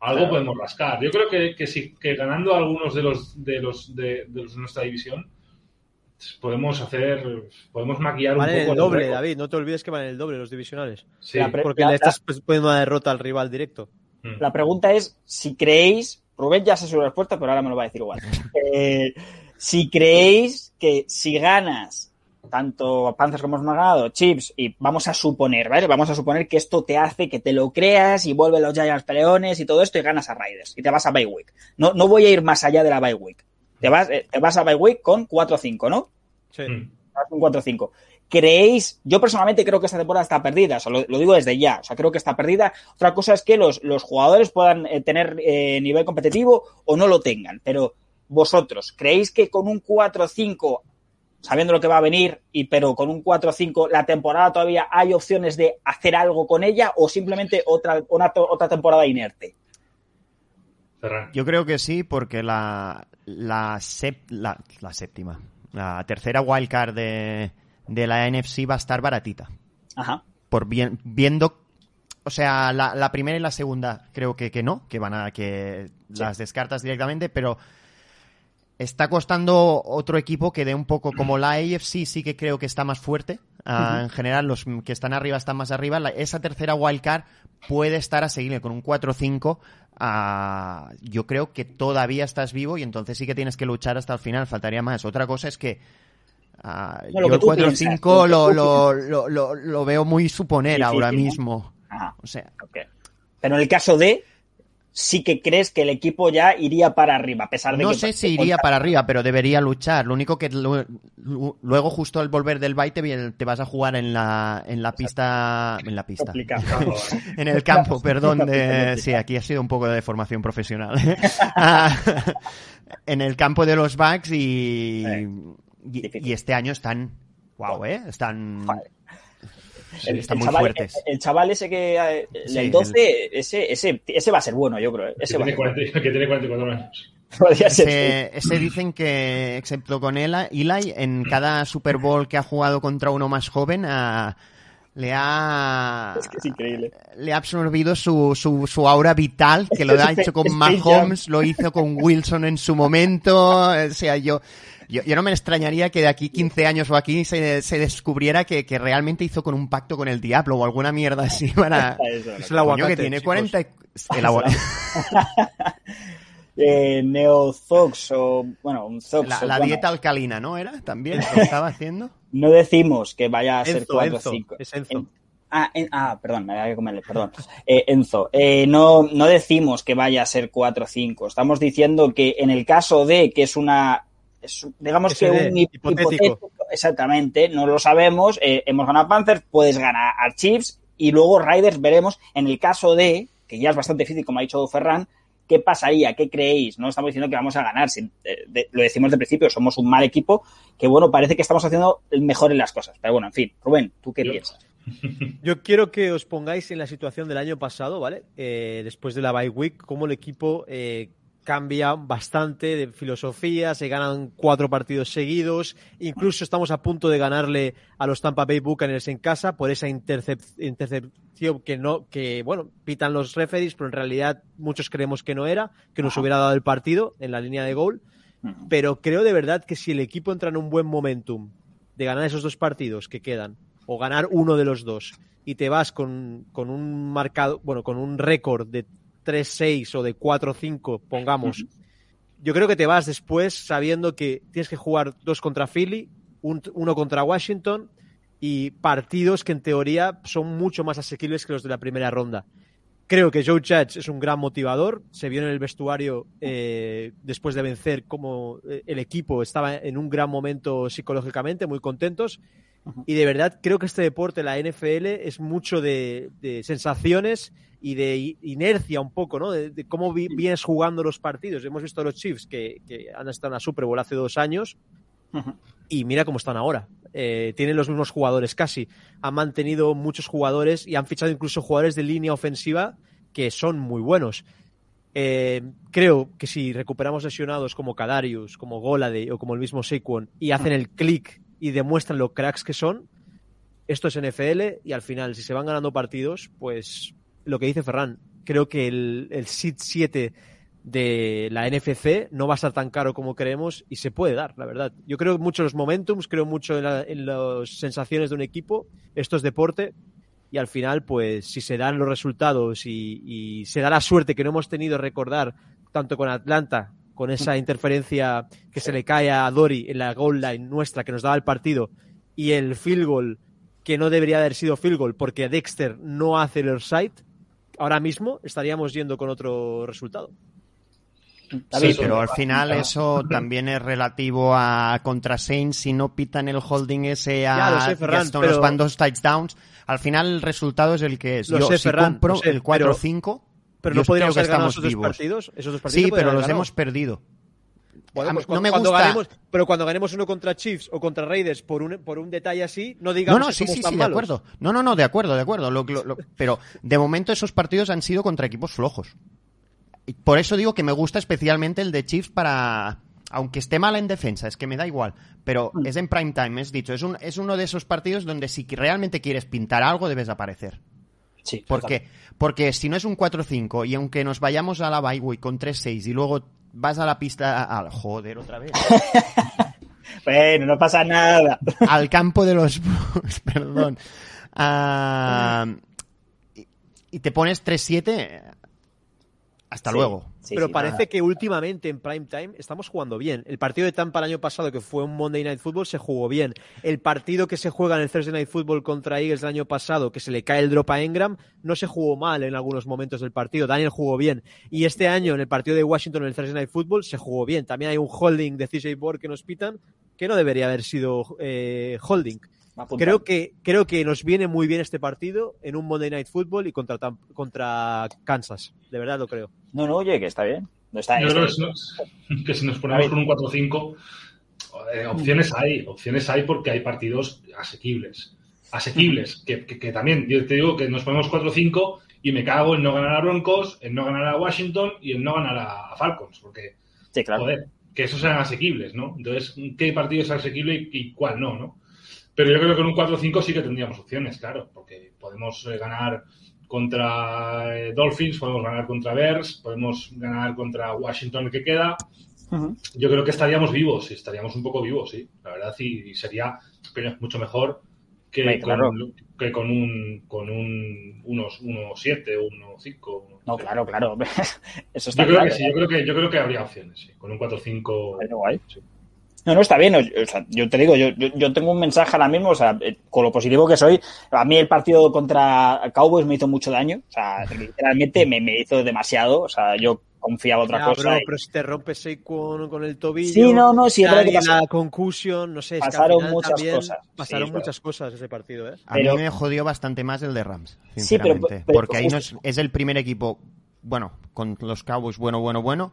Speaker 4: algo
Speaker 2: Claro.
Speaker 4: podemos rascar. Yo creo que, que sí, que ganando algunos de los de los de, de los de nuestra división, podemos hacer, podemos maquillar
Speaker 1: Van
Speaker 4: un
Speaker 1: en
Speaker 4: poco
Speaker 1: el doble,
Speaker 4: récord.
Speaker 1: David. No te olvides que van en el doble los divisionales.
Speaker 4: Sí.
Speaker 2: La
Speaker 1: Porque
Speaker 2: la-
Speaker 1: le estás pues, poniendo una derrota al rival directo.
Speaker 4: Mm.
Speaker 2: La pregunta es si creéis, Rubén ya sé su respuesta, pero ahora me lo va a decir igual. Eh, si creéis que si ganas tanto Panthers como hemos ganado, Chips, y vamos a suponer, ¿vale? Vamos a suponer que esto te hace que te lo creas y vuelven los Giants peleones y todo esto y ganas a Riders y te vas a week. No, no voy a ir más allá de la week. Te vas, eh, te vas a bye week con 4-5, ¿no?
Speaker 1: Sí.
Speaker 4: Mm.
Speaker 2: Vas con 4-5. ¿Creéis? Yo personalmente creo que esta temporada está perdida, o sea, lo, lo, digo desde ya, o sea, creo que está perdida. Otra cosa es que los, los jugadores puedan eh, tener eh, nivel competitivo o no lo tengan, pero vosotros, ¿creéis que con un 4-5, sabiendo lo que va a venir, y pero con un 4-5 la temporada todavía hay opciones de hacer algo con ella o simplemente otra, una, otra temporada inerte?
Speaker 3: Yo creo que sí, porque la, la, la, la séptima, la tercera wildcard de de la NFC va a estar baratita.
Speaker 2: Ajá.
Speaker 3: Por bien, viendo, o sea, la, la, primera y la segunda creo que, que no, que van a que sí. las descartas directamente, pero está costando otro equipo que dé un poco como la AFC sí que creo que está más fuerte. Uh, -huh. En general, los que están arriba están más arriba. La, esa tercera wildcard puede estar a seguirle con un 4-5. Uh, yo creo que todavía estás vivo y entonces sí que tienes que luchar hasta el final. Faltaría más. Otra cosa es que Uh, no, yo el 4-5 lo, lo, lo, veo muy suponer Difícil, ahora mismo.
Speaker 2: ¿no? O sea. Okay. Pero en el caso de, sí que crees que el equipo ya iría para arriba, a pesar de
Speaker 3: no
Speaker 2: que.
Speaker 3: No sé si iría para arriba, pero debería luchar. Lo único que luego, justo al volver del bye, te, te vas a jugar en la, en la pista. En la pista. en el campo, perdón. De, sí, aquí ha sido un poco de formación profesional. en el campo de los Bucks y, y, este año están. ¡Wow! ¿eh? Están.
Speaker 2: El,
Speaker 3: están
Speaker 2: el
Speaker 3: muy
Speaker 2: chaval,
Speaker 3: fuertes.
Speaker 2: El, el, chaval ese que. El sí, 12, el... ese, ese, ese va a ser bueno, yo creo. Ese
Speaker 4: que, tiene 40, que tiene 44 años.
Speaker 3: Ese, ese, dicen que, excepto con él, Eli, en cada Super Bowl que ha jugado contra uno más joven, a, le ha
Speaker 2: es que es increíble.
Speaker 3: le ha absorbido su, su, su aura vital que lo ha hecho con Mahomes lo hizo con Wilson en su momento o sea yo yo, yo, no me extrañaría que de aquí 15 años o aquí se, se descubriera que, que, realmente hizo con un pacto con el diablo o alguna mierda así para...
Speaker 1: es el aguacate,
Speaker 3: que tiene
Speaker 1: chicos.
Speaker 3: 40... El aguacate.
Speaker 2: eh, Neozox o... Bueno, un Zox.
Speaker 3: La, la
Speaker 2: bueno.
Speaker 3: dieta alcalina, ¿no era? También lo estaba haciendo.
Speaker 2: No decimos que vaya a ser
Speaker 1: Enzo,
Speaker 2: 4
Speaker 1: Enzo,
Speaker 2: 5.
Speaker 1: Es Enzo.
Speaker 2: En, ah, en, ah, perdón, me había que comerle, perdón. Eh, Enzo, eh, no, no decimos que vaya a ser 4 5. Estamos diciendo que en el caso de que es una es, digamos que un
Speaker 1: hipotético.
Speaker 2: hipotético, exactamente, no lo sabemos, eh, hemos ganado Panthers, puedes ganar a Chiefs y luego Riders veremos en el caso de, que ya es bastante difícil, como ha dicho Ferran, ¿qué pasaría? ¿Qué creéis? No estamos diciendo que vamos a ganar, si, de, de, lo decimos de principio, somos un mal equipo, que bueno, parece que estamos haciendo mejor en las cosas, pero bueno, en fin, Rubén, ¿tú qué
Speaker 4: Yo.
Speaker 2: piensas?
Speaker 1: Yo quiero que os pongáis en la situación del año pasado, ¿vale? Eh, después de la bye week, cómo el equipo eh, cambia bastante de filosofía, se ganan cuatro partidos seguidos, incluso estamos a punto de ganarle a los Tampa Bay Buccaneers en casa por esa intercep intercepción que no, que bueno, pitan los referees, pero en realidad muchos creemos que no era, que nos hubiera dado el partido en la línea de gol, pero creo de verdad que si el equipo entra en un buen momentum de ganar esos dos partidos que quedan, o ganar uno de los dos, y te vas con, con un marcado, bueno, con un récord de 3-6 o de 4-5, pongamos, uh -huh. yo creo que te vas después sabiendo que tienes que jugar dos contra Philly, un, uno contra Washington y partidos que en teoría son mucho más asequibles que los de la primera ronda. Creo que Joe Judge es un gran motivador. Se vio en el vestuario eh, después de vencer como eh, el equipo estaba en un gran momento psicológicamente, muy contentos. Y de verdad creo que este deporte, la NFL, es mucho de, de sensaciones y de inercia un poco, ¿no? De, de cómo vi, vienes jugando los partidos. Hemos visto a los Chiefs que, que, han estado en la Super Bowl hace dos años uh -huh. y mira cómo están ahora. Eh, tienen los mismos jugadores casi. Han mantenido muchos jugadores y han fichado incluso jugadores de línea ofensiva que son muy buenos. Eh, creo que si recuperamos lesionados como Kadarius, como Golade o como el mismo Saquon y hacen el clic y demuestran lo cracks que son, esto es NFL y al final, si se van ganando partidos, pues lo que dice Ferran, creo que el, el SID 7 de la NFC no va a estar tan caro como creemos y se puede dar, la verdad. Yo creo mucho en los momentums, creo mucho en, la, en las sensaciones de un equipo. Esto es deporte y al final, pues, si se dan los resultados y, se da la suerte que no hemos tenido recordar tanto con Atlanta, con esa interferencia que se le cae a Dory en la goal line nuestra que nos daba el partido y el field goal que no debería haber sido field goal porque Dexter no hace el site ahora mismo estaríamos yendo con otro resultado.
Speaker 3: Sí, pero al final eso también es relativo a contra Saints. Si no pitan el holding ese a
Speaker 1: sé, Ferran,
Speaker 3: Gaston,
Speaker 1: pero-
Speaker 3: los van dos touchdowns, al final el resultado es el que es.
Speaker 1: Lo
Speaker 3: Yo
Speaker 1: sé,
Speaker 3: si
Speaker 1: Ferran,
Speaker 3: compro
Speaker 1: lo sé,
Speaker 3: el 4-5,
Speaker 1: Pero
Speaker 3: yo
Speaker 1: no podríamos
Speaker 3: creo que
Speaker 1: haber ganado
Speaker 3: estamos
Speaker 1: esos dos
Speaker 3: vivos.
Speaker 1: partidos. Esos dos partidos
Speaker 3: Sí, pero los
Speaker 1: ganado.
Speaker 3: hemos perdido.
Speaker 1: Bueno, pues
Speaker 3: mí- no
Speaker 1: cuando,
Speaker 3: me
Speaker 1: cuando
Speaker 3: gusta-
Speaker 1: ganemos, pero cuando ganemos uno contra Chiefs o contra Raiders por un, por un detalle así, no
Speaker 3: No,
Speaker 1: digamos
Speaker 3: no,
Speaker 1: que
Speaker 3: sí,
Speaker 1: somos
Speaker 3: sí,
Speaker 1: tan
Speaker 3: sí, de acuerdo. No, no, no, de acuerdo, de acuerdo. Lo- lo- lo- pero de momento esos partidos han sido contra equipos flojos. Y por eso digo que me gusta especialmente el de Chiefs para... Aunque esté mal en defensa, es que me da igual. Pero
Speaker 1: Mm.
Speaker 3: es en prime time, es dicho. Es, un, es uno de esos partidos donde si realmente quieres pintar algo, debes aparecer.
Speaker 2: Sí,
Speaker 3: ¿Por qué? Porque si no es un 4-5 y aunque nos vayamos a la bye week con 3-6 y luego vas a la pista... Al, joder, otra vez.
Speaker 2: Bueno, no pasa nada.
Speaker 3: al campo de los perdón. Ah, y, y te pones 3-7, hasta
Speaker 2: Sí,
Speaker 3: luego.
Speaker 2: sí,
Speaker 1: pero
Speaker 2: sí,
Speaker 1: parece
Speaker 2: nada.
Speaker 1: que últimamente en prime time estamos jugando bien. El partido de Tampa el año pasado, que fue un Monday Night Football, se jugó bien. El partido que se juega en el Thursday Night Football contra Eagles el año pasado, que se le cae el drop a Engram, no se jugó mal en algunos momentos del partido. Daniel jugó bien. Y este año en el partido de Washington en el Thursday Night Football se jugó bien. También hay un holding de CJ Board que nos pitan, que no debería haber sido eh, holding. Creo que, creo que nos viene muy bien este partido en un Monday Night Football y contra, contra Kansas. De verdad lo creo.
Speaker 2: No, no, oye, que está bien. No está,
Speaker 4: Yo
Speaker 2: está
Speaker 4: creo que,
Speaker 2: bien.
Speaker 4: si nos- que si nos ponemos con un 4-5, eh, opciones hay, opciones hay porque hay partidos asequibles. Asequibles, que, que- que también, yo te digo que nos ponemos 4-5 y me cago en no ganar a Broncos, en no ganar a Washington y en no ganar a, Falcons, porque,
Speaker 2: Sí, claro.
Speaker 4: joder, que esos eran asequibles, ¿no? Entonces, ¿qué partido es asequible y, y cuál no, no? Pero yo creo que en un 4-5 sí que tendríamos opciones, claro, porque podemos eh, ganar contra eh, Dolphins, podemos ganar contra Bears, podemos ganar contra Washington el que queda. Yo creo que estaríamos vivos, sí, estaríamos un poco vivos, sí, la verdad, y, y sería mucho mejor que,
Speaker 2: claro.
Speaker 4: con, que con un con un unos 1-7, 1-5.
Speaker 2: No, claro, claro. Eso está
Speaker 4: Yo creo
Speaker 2: claro.
Speaker 4: que sí, yo creo que, yo creo que habría opciones, sí, con un 4-5.
Speaker 2: Bueno, guay.
Speaker 4: sí.
Speaker 2: No, no, está bien. O sea, yo te digo, yo, yo, yo tengo un mensaje ahora mismo, o sea, eh, con lo positivo que soy, a mí el partido contra Cowboys me hizo mucho daño, o sea, literalmente me, me hizo demasiado, o sea, yo confiaba otra
Speaker 1: Ya,
Speaker 2: cosa.
Speaker 1: bro,
Speaker 2: y-
Speaker 1: pero si te rompes con, con el tobillo.
Speaker 2: Sí, no, no, sí, que
Speaker 1: la concusión, no sé. es que al
Speaker 2: pasaron muchas
Speaker 1: también
Speaker 2: cosas.
Speaker 1: Pasaron muchas cosas ese partido, ¿eh?
Speaker 3: A
Speaker 2: Pero-
Speaker 3: mí me jodió bastante más el de Rams,
Speaker 2: Sí, pero-
Speaker 3: sinceramente.
Speaker 2: pero
Speaker 3: porque ahí no es, es el primer equipo, bueno, con los Cowboys bueno, bueno, bueno,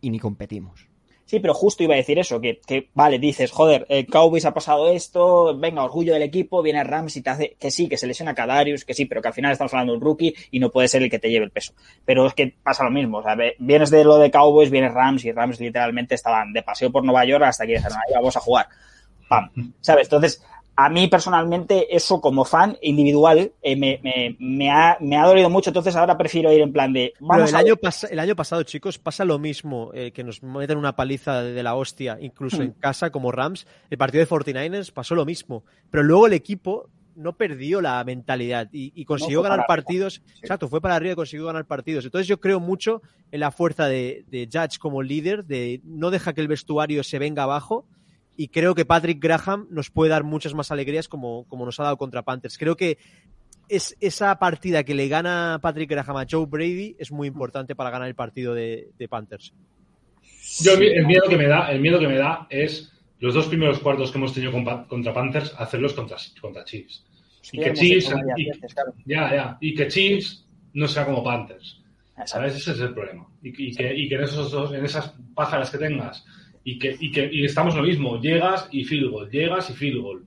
Speaker 3: y ni competimos.
Speaker 2: Sí, pero justo iba a decir eso, que, que vale, dices, joder, el Cowboys ha pasado esto, venga, orgullo del equipo, viene Rams y te hace, que sí, que se lesiona Kadarius, que sí, pero que al final estamos hablando de un rookie y no puede ser el que te lleve el peso. Pero es que pasa lo mismo, o sea, vienes de lo de Cowboys, viene Rams y Rams literalmente estaban de paseo por Nueva York hasta que dijeron, ahí vamos a jugar. Pam. ¿Sabes? Entonces, a mí personalmente eso como fan individual eh, me, me, me, ha, me ha dolido mucho, entonces ahora prefiero ir en plan de, vamos
Speaker 1: el
Speaker 2: a
Speaker 1: año, pas- el año pasado, chicos, pasa lo mismo, eh, que nos meten una paliza de, de la hostia, incluso en casa como Rams. El partido de 49ers pasó lo mismo. Pero luego el equipo no perdió la mentalidad y, y consiguió ganar partidos. Exacto, fue para arriba y consiguió ganar partidos. Entonces yo creo mucho en la fuerza de, de Judge como líder, de no deja que el vestuario se venga abajo. Y creo que Patrick Graham nos puede dar muchas más alegrías como, como nos ha dado contra Panthers. Creo que es esa partida que le gana Patrick Graham a Joe Brady es muy importante para ganar el partido de, de Panthers.
Speaker 4: Yo el, miedo que me da, el miedo que me da es los dos primeros cuartos que hemos tenido contra Panthers hacerlos contra, contra Chiefs. Y que Chiefs,
Speaker 2: hecho varias
Speaker 4: y-
Speaker 2: veces, claro.
Speaker 4: ya, ya, y que Chiefs no sea como Panthers. ¿Sabes? Ese es el problema. Y, y que, y que en, esos dos, en esas pájaras que tengas, y que, y que y estamos lo mismo, llegas y field goal, llegas y field goal.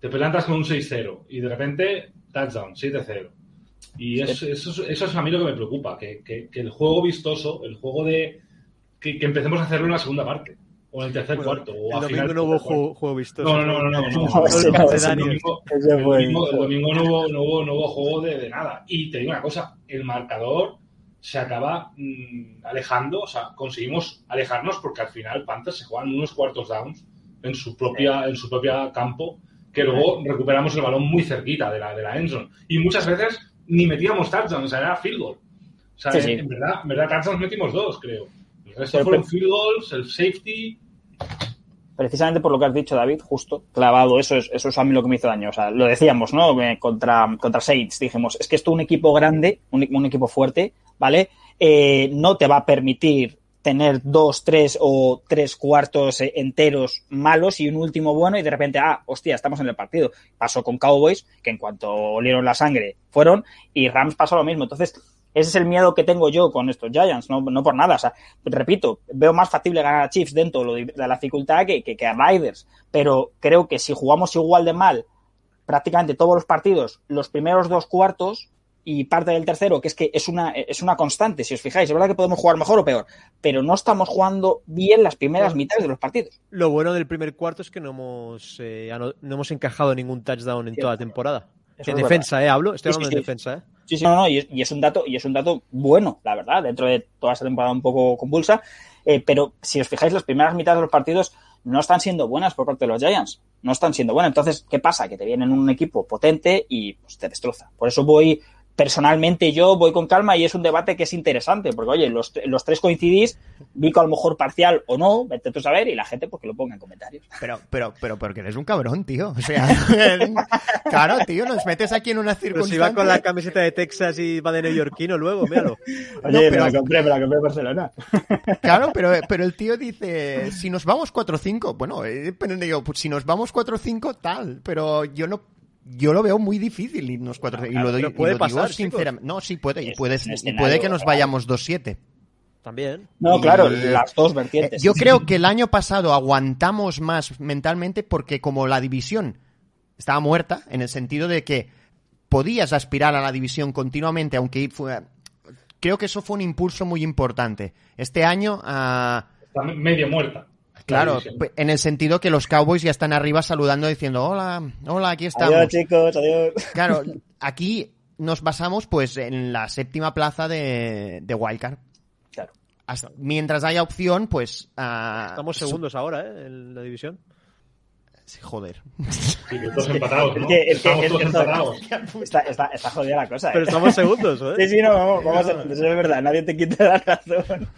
Speaker 4: Te plantas con un 6-0 y de repente touchdown, 7-0. Y es- eso, es- eso es a mí lo que me preocupa, que, que- que el juego vistoso, el juego de... Que, que empecemos a hacerlo en la segunda parte, o en el tercer
Speaker 1: Bueno,
Speaker 4: cuarto, o
Speaker 1: el
Speaker 4: a
Speaker 1: domingo
Speaker 4: final
Speaker 1: no hubo juego, juego vistoso.
Speaker 4: No, no, no, no, no, no.
Speaker 2: No, ese no,
Speaker 4: El domingo- el no, hubo, no, hubo, no hubo juego de, de nada. Y te digo una cosa, el marcador se acaba mm, alejando, o sea, conseguimos alejarnos porque al final Panthers se juegan unos cuartos downs en su propia, en su propia campo, que luego recuperamos el balón muy cerquita de la, de la endzone. Y muchas veces ni metíamos touchdown, o sea, era field goal. O sea,
Speaker 2: Sí, sí.
Speaker 4: en, verdad, en verdad touchdowns metimos dos, creo. El resto
Speaker 2: Pero-
Speaker 4: fueron field goals, el safety,
Speaker 2: precisamente por lo que has dicho, David, justo, clavado, eso es, eso es a mí lo que me hizo daño. O sea, lo decíamos, ¿no? Contra, contra Saints, dijimos, es que esto un equipo grande, un, un equipo fuerte, ¿vale? Eh, no te va a permitir tener dos, tres o tres cuartos eh, enteros malos y un último bueno y de repente, ah, hostia, estamos en el partido. Pasó con Cowboys, que en cuanto olieron la sangre fueron, y Rams pasó lo mismo. Entonces, ese es el miedo que tengo yo con estos Giants, no, no por nada. O sea, repito, veo más factible ganar a Chiefs dentro de la dificultad que, que, que a Riders, pero creo que si jugamos igual de mal prácticamente todos los partidos, los primeros dos cuartos, y parte del tercero, que es que es una, es una constante, si os fijáis, es verdad que podemos jugar mejor o peor, pero no estamos jugando bien las primeras mitades de los partidos.
Speaker 1: Lo bueno del primer cuarto es que no hemos, eh, no, hemos encajado ningún touchdown en toda la temporada. En defensa, eh, hablo, estoy hablando sí, sí, de defensa, eh.
Speaker 2: Sí, sí, no, no, y es, y es, un dato, y es un dato bueno, la verdad, dentro de toda esta temporada un poco convulsa, eh, pero si os fijáis, las primeras mitades de los partidos no están siendo buenas por parte de los Giants. No están siendo buenas. Entonces, ¿qué pasa? Que te vienen un equipo potente y pues, te destroza. Por eso voy personalmente yo voy con calma y es un debate que es interesante, porque oye, los, los tres coincidís, Vico a lo mejor parcial o no, vete tú a saber, y la gente pues que lo ponga en comentarios.
Speaker 3: Pero, pero, pero porque eres un cabrón, tío. O sea, claro, tío, nos metes aquí en una circunstancia.
Speaker 1: si va con la camiseta de Texas y va de neoyorquino luego, míralo.
Speaker 2: Oye, no, pero... me la compré, me la compré en Barcelona.
Speaker 3: Claro, pero, pero el tío dice, si nos vamos 4-5, bueno, eh, pero yo, pues si nos vamos 4-5, tal, pero yo no yo lo veo muy difícil irnos 4 y lo, doy,
Speaker 1: puede
Speaker 3: y lo
Speaker 1: pasar,
Speaker 3: digo sinceramente. No, sí puede, y puede, y puede que nos vayamos 2-7.
Speaker 1: También.
Speaker 2: No,
Speaker 3: Y-
Speaker 2: claro, las dos vertientes.
Speaker 3: Eh, Yo creo que el año pasado aguantamos más mentalmente porque como la división estaba muerta, en el sentido de que podías aspirar a la división continuamente, aunque fue, creo que eso fue un impulso muy importante. Este año, ah,
Speaker 4: Está medio muerta. La
Speaker 3: claro, pe- en el sentido que los Cowboys ya están arriba saludando diciendo, hola, hola, aquí estamos.
Speaker 2: Adiós, chicos, adiós.
Speaker 3: Claro, aquí nos basamos pues en la séptima plaza de, de Wildcard.
Speaker 2: Claro.
Speaker 3: Hasta- mientras haya opción, pues... ah,
Speaker 1: Estamos segundos ahora, ¿eh? En la división.
Speaker 3: Sí, joder.
Speaker 4: Sí, que todos empatados, ¿no?
Speaker 2: Es que- es que-
Speaker 4: Estamos
Speaker 2: es
Speaker 4: todos
Speaker 2: que-
Speaker 4: empatados.
Speaker 2: Está, está, está jodida la cosa,
Speaker 1: Pero
Speaker 2: ¿eh?
Speaker 1: estamos segundos, ¿eh?
Speaker 2: Sí, sí, no, vamos, vamos a... Eso es verdad, nadie te quita la razón.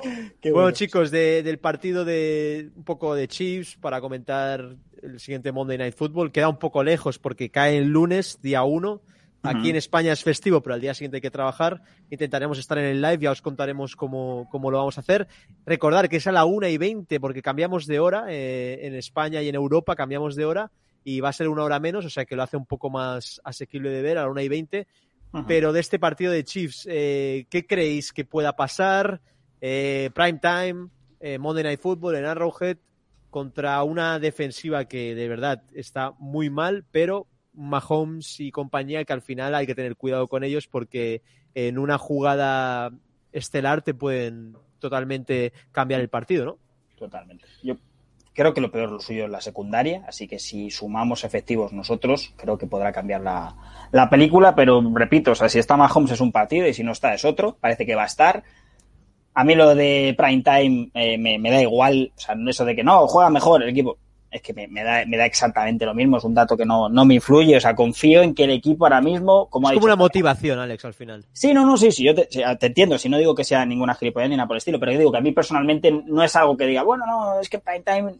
Speaker 2: Qué
Speaker 1: Bueno, chicos, de- del partido de un poco de Chiefs para comentar el siguiente Monday Night Football. Queda un poco lejos porque cae el lunes, día 1. Aquí en España es festivo, pero al día siguiente hay que trabajar. Intentaremos estar en el live, ya os contaremos cómo, cómo lo vamos a hacer. Recordar que es a la 1 y 20 porque cambiamos de hora. eh, en España y en Europa cambiamos de hora y va a ser una hora menos, o sea que lo hace un poco más asequible de ver a la 1 y 20
Speaker 2: Ujú.
Speaker 1: pero de este partido de Chiefs, eh, ¿qué creéis que pueda pasar? Eh, prime time, eh, Monday Night Football en Arrowhead contra una defensiva que de verdad está muy mal, pero Mahomes y compañía que al final hay que tener cuidado con ellos porque en una jugada estelar te pueden totalmente cambiar el partido, ¿no?
Speaker 2: Totalmente. Yo creo que lo peor lo suyo es la secundaria, así que si sumamos efectivos nosotros, creo que podrá cambiar la, la película, pero repito, o sea, si está Mahomes es un partido y si no está es otro, parece que va a estar. A mí lo de prime time eh, me, me da igual, o sea, no eso de que no, juega mejor el equipo, es que me, me da, me da exactamente lo mismo, es un dato que no, no me influye, o sea, confío en que el equipo ahora mismo, como ha
Speaker 1: Es como una motivación, Alex, al final.
Speaker 2: Sí, no, no, sí, sí, yo te, entiendo, si no digo que sea ninguna gilipollez ni nada por el estilo, pero yo digo que a mí personalmente no es algo que diga, bueno, no, es que prime time,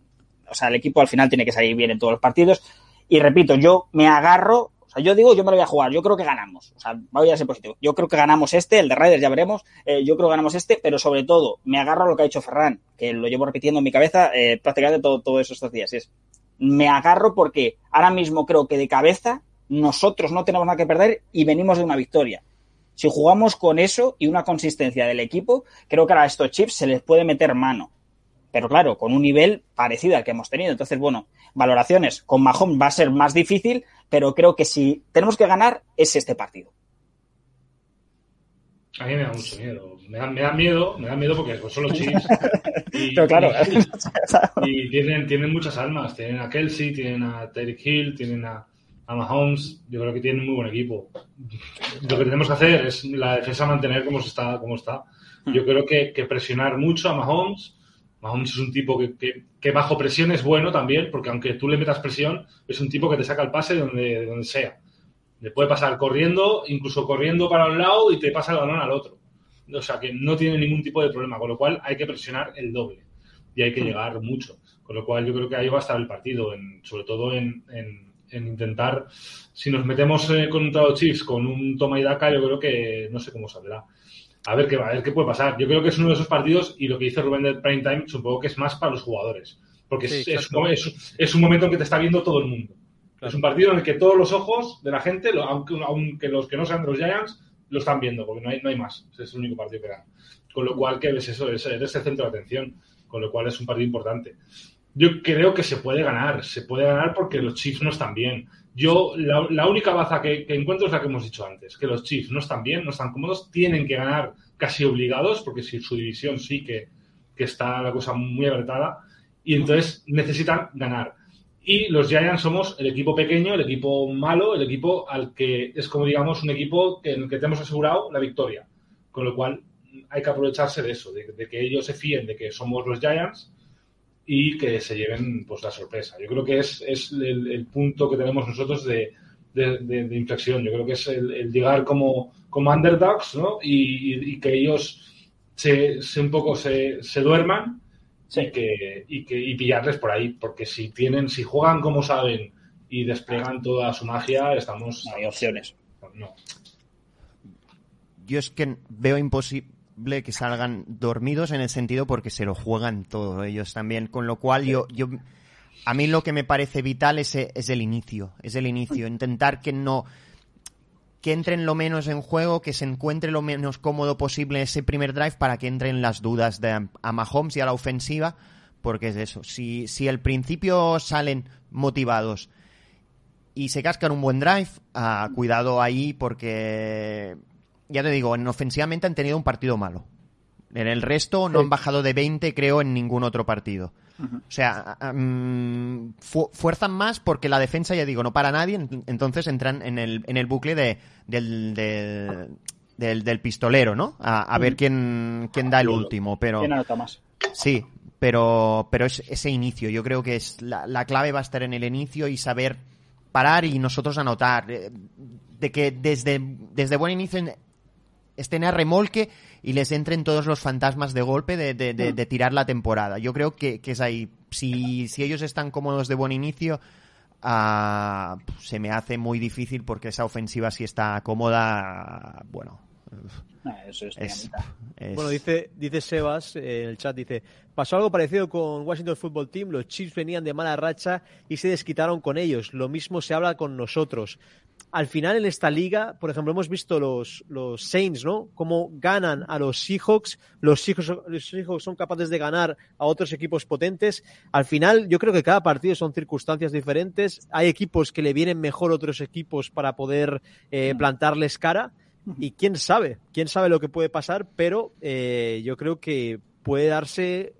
Speaker 2: o sea, el equipo al final tiene que salir bien en todos los partidos, y repito, yo me agarro, yo digo, yo me lo voy a jugar, yo creo que ganamos, o sea, voy a ser positivo, yo creo que ganamos este, el de Raiders ya veremos, eh, yo creo que ganamos este, pero sobre todo, me agarro a lo que ha dicho Ferran, que lo llevo repitiendo en mi cabeza eh, prácticamente todo, todo estos días, es, me agarro porque ahora mismo creo que de cabeza nosotros no tenemos nada que perder y venimos de una victoria. Si jugamos con eso y una consistencia del equipo, creo que ahora a estos chips se les puede meter mano. Pero claro, con un nivel parecido al que hemos tenido. Entonces, bueno, valoraciones. Con Mahomes va a ser más difícil, pero creo que si tenemos que ganar es este partido.
Speaker 4: A mí me da mucho miedo. Me da, me da miedo, me da miedo porque pues, son los Chiefs. Y,
Speaker 2: Pero claro,
Speaker 4: y, y tienen, tienen muchas armas. Tienen a Kelsey, tienen a Tyreek Hill, tienen a, a Mahomes. Yo creo que tienen un muy buen equipo. Lo que tenemos que hacer es la defensa mantener como se está, como está. Yo creo que, que presionar mucho a Mahomes. Mahomes es un tipo que, que- que bajo presión es bueno también, porque aunque tú le metas presión, es un tipo que te saca el pase de donde, de donde sea. Le puede pasar corriendo, incluso corriendo para un lado y te pasa el balón al otro. O sea que no tiene ningún tipo de problema, con lo cual hay que presionar el doble y hay que llegar mucho. Con lo cual yo creo que ahí va a estar el partido, en- sobre todo en, en- en intentar, si nos metemos eh, contra los Chiefs con un toma y daca, yo creo que no sé cómo saldrá. A ver qué, a ver qué puede pasar. Yo creo que es uno de esos partidos y lo que dice Rubén de Prime Time supongo que es más para los jugadores. Porque
Speaker 1: Sí,
Speaker 4: es, es, es- es un momento en que te está viendo todo el mundo.
Speaker 1: Claro.
Speaker 4: Es un partido en el que todos los ojos de la gente, aunque, aunque los que no sean de los Giants, lo están viendo, porque no hay, no hay más. Es el único partido que dan. Con lo cual, que ves eso, es- eres el centro de atención. Con lo cual es un partido importante. Yo creo que se puede ganar. Se puede ganar porque los Chiefs no están bien. Yo, la, única baza que, encuentro es la que hemos dicho antes, que los Chiefs no están bien, no están cómodos, tienen que ganar casi obligados, porque si su división sí que, que está la cosa muy apretada, y entonces necesitan ganar. Y los Giants somos el equipo pequeño, el equipo malo, el equipo al que es como digamos un equipo en el que te hemos asegurado la victoria. Con lo cual hay que aprovecharse de eso, de, de que ellos se fíen de que somos los Giants y que se lleven pues la sorpresa. Yo creo que es, es el, el punto que tenemos nosotros de, de- de- de inflexión. Yo creo que es el, el llegar como, como underdogs ¿no? y, y- y que ellos se, se un poco se, se duerman
Speaker 2: Sí.
Speaker 4: y, que, y, que, y pillarles por ahí. Porque si tienen, si juegan como saben y despliegan toda su magia, estamos.
Speaker 2: No hay opciones.
Speaker 4: No.
Speaker 3: Yo es que veo imposible que salgan dormidos en el sentido porque se lo juegan todo ellos también, con lo cual yo, yo a mí lo que me parece vital es, es el inicio, es el inicio, intentar que no que entren lo menos en juego, que se encuentre lo menos cómodo posible ese primer drive para que entren las dudas de, a Mahomes y a la ofensiva, porque es eso, si, si al principio salen motivados y se cascan un buen drive, ah, cuidado ahí porque, ya te digo, en ofensivamente han tenido un partido malo. En el resto no
Speaker 2: Sí.
Speaker 3: han bajado de 20, creo, en ningún otro partido. O sea, mm, fu- fuerzan más porque la defensa, ya digo, no para nadie, ent- entonces entran en el, en el bucle de, del, del, del- del pistolero, ¿no? A, a ver quién, quién da el último, pero...
Speaker 2: ¿Quién anota más?
Speaker 3: Sí, pero, pero es ese inicio. Yo creo que es la, la clave va a estar en el inicio y saber parar y nosotros anotar. eh, De que desde, desde buen inicio estén a remolque y les entren todos los fantasmas de golpe de, de- de- de tirar la temporada. Yo creo que, que es ahí. Si, si ellos están cómodos de buen inicio, ah, se me hace muy difícil porque esa ofensiva si está cómoda, bueno,
Speaker 2: Ah, eso es,
Speaker 3: es,
Speaker 2: dinamita.
Speaker 3: es-
Speaker 1: Bueno, dice, dice Sebas eh, en el chat, dice, pasó algo parecido con Washington Football Team, los Chiefs venían de mala racha y se desquitaron con ellos, lo mismo se habla con nosotros. Al final en esta liga, por ejemplo, hemos visto los, los Saints, ¿no? Cómo ganan a los Seahawks, los Seahawks, los Seahawks son capaces de ganar a otros equipos potentes. Al final, yo creo que cada partido son circunstancias diferentes. Hay equipos que le vienen mejor a otros equipos para poder eh, plantarles cara. Y quién sabe, quién sabe lo que puede pasar, pero eh, yo creo que puede darse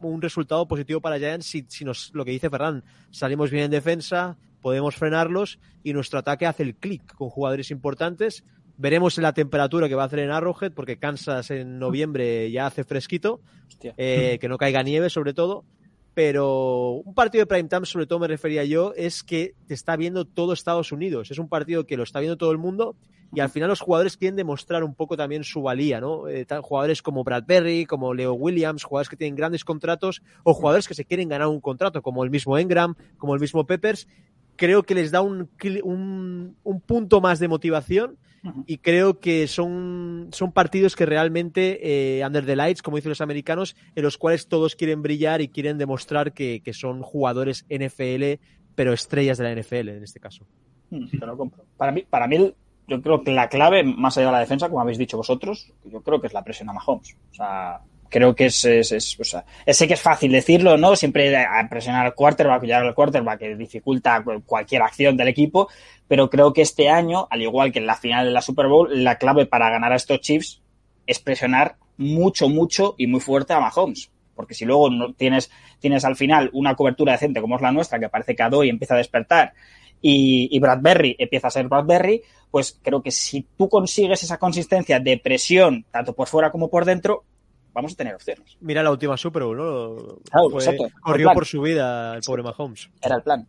Speaker 1: un resultado positivo para Giants si, si nos, lo que dice Ferran, salimos bien en defensa, podemos frenarlos y nuestro ataque hace el clic con jugadores importantes. Veremos la temperatura que va a hacer en Arrowhead, porque Kansas en noviembre ya hace fresquito, eh, que no caiga nieve sobre todo. Pero un partido de prime time, sobre todo me refería yo, es que te está viendo todo Estados Unidos. Es un partido que lo está viendo todo el mundo y al final los jugadores quieren demostrar un poco también su valía, ¿no? Eh, jugadores como Bradbury, como Leo Williams, jugadores que tienen grandes contratos o jugadores que se quieren ganar un contrato, como el mismo Engram, como el mismo Peppers. Creo que les da un, un punto más de motivación y creo que son, son partidos que realmente, eh, under the lights, como dicen los americanos, en los cuales todos quieren brillar y quieren demostrar que, que son jugadores NFL, pero estrellas de la NFL en este caso.
Speaker 2: Mm, Te lo compro. Para mí, para mí yo creo que la clave, más allá de la defensa, como habéis dicho vosotros, yo creo que es la presión a Mahomes. O sea, creo que es, es, o sea, sé que es fácil decirlo, ¿no? Siempre a presionar al quarterback, llegar al quarterback, que dificulta cu- cualquier acción del equipo, pero creo que este año, al igual que en la final de la Super Bowl, la clave para ganar a estos Chiefs es presionar mucho, mucho y muy fuerte a Mahomes. Porque si luego no tienes, tienes al final una cobertura decente como es la nuestra, que parece que Adoy empieza a despertar y, y Bradbury empieza a ser Bradbury, pues creo que si tú consigues esa consistencia de presión, tanto por fuera como por dentro, vamos a tener opciones.
Speaker 1: Mira la última Super Bowl, ¿no?
Speaker 2: Claro,
Speaker 1: Fue-
Speaker 2: exacto.
Speaker 1: corrió por su vida el pobre Mahomes.
Speaker 2: Era el plan.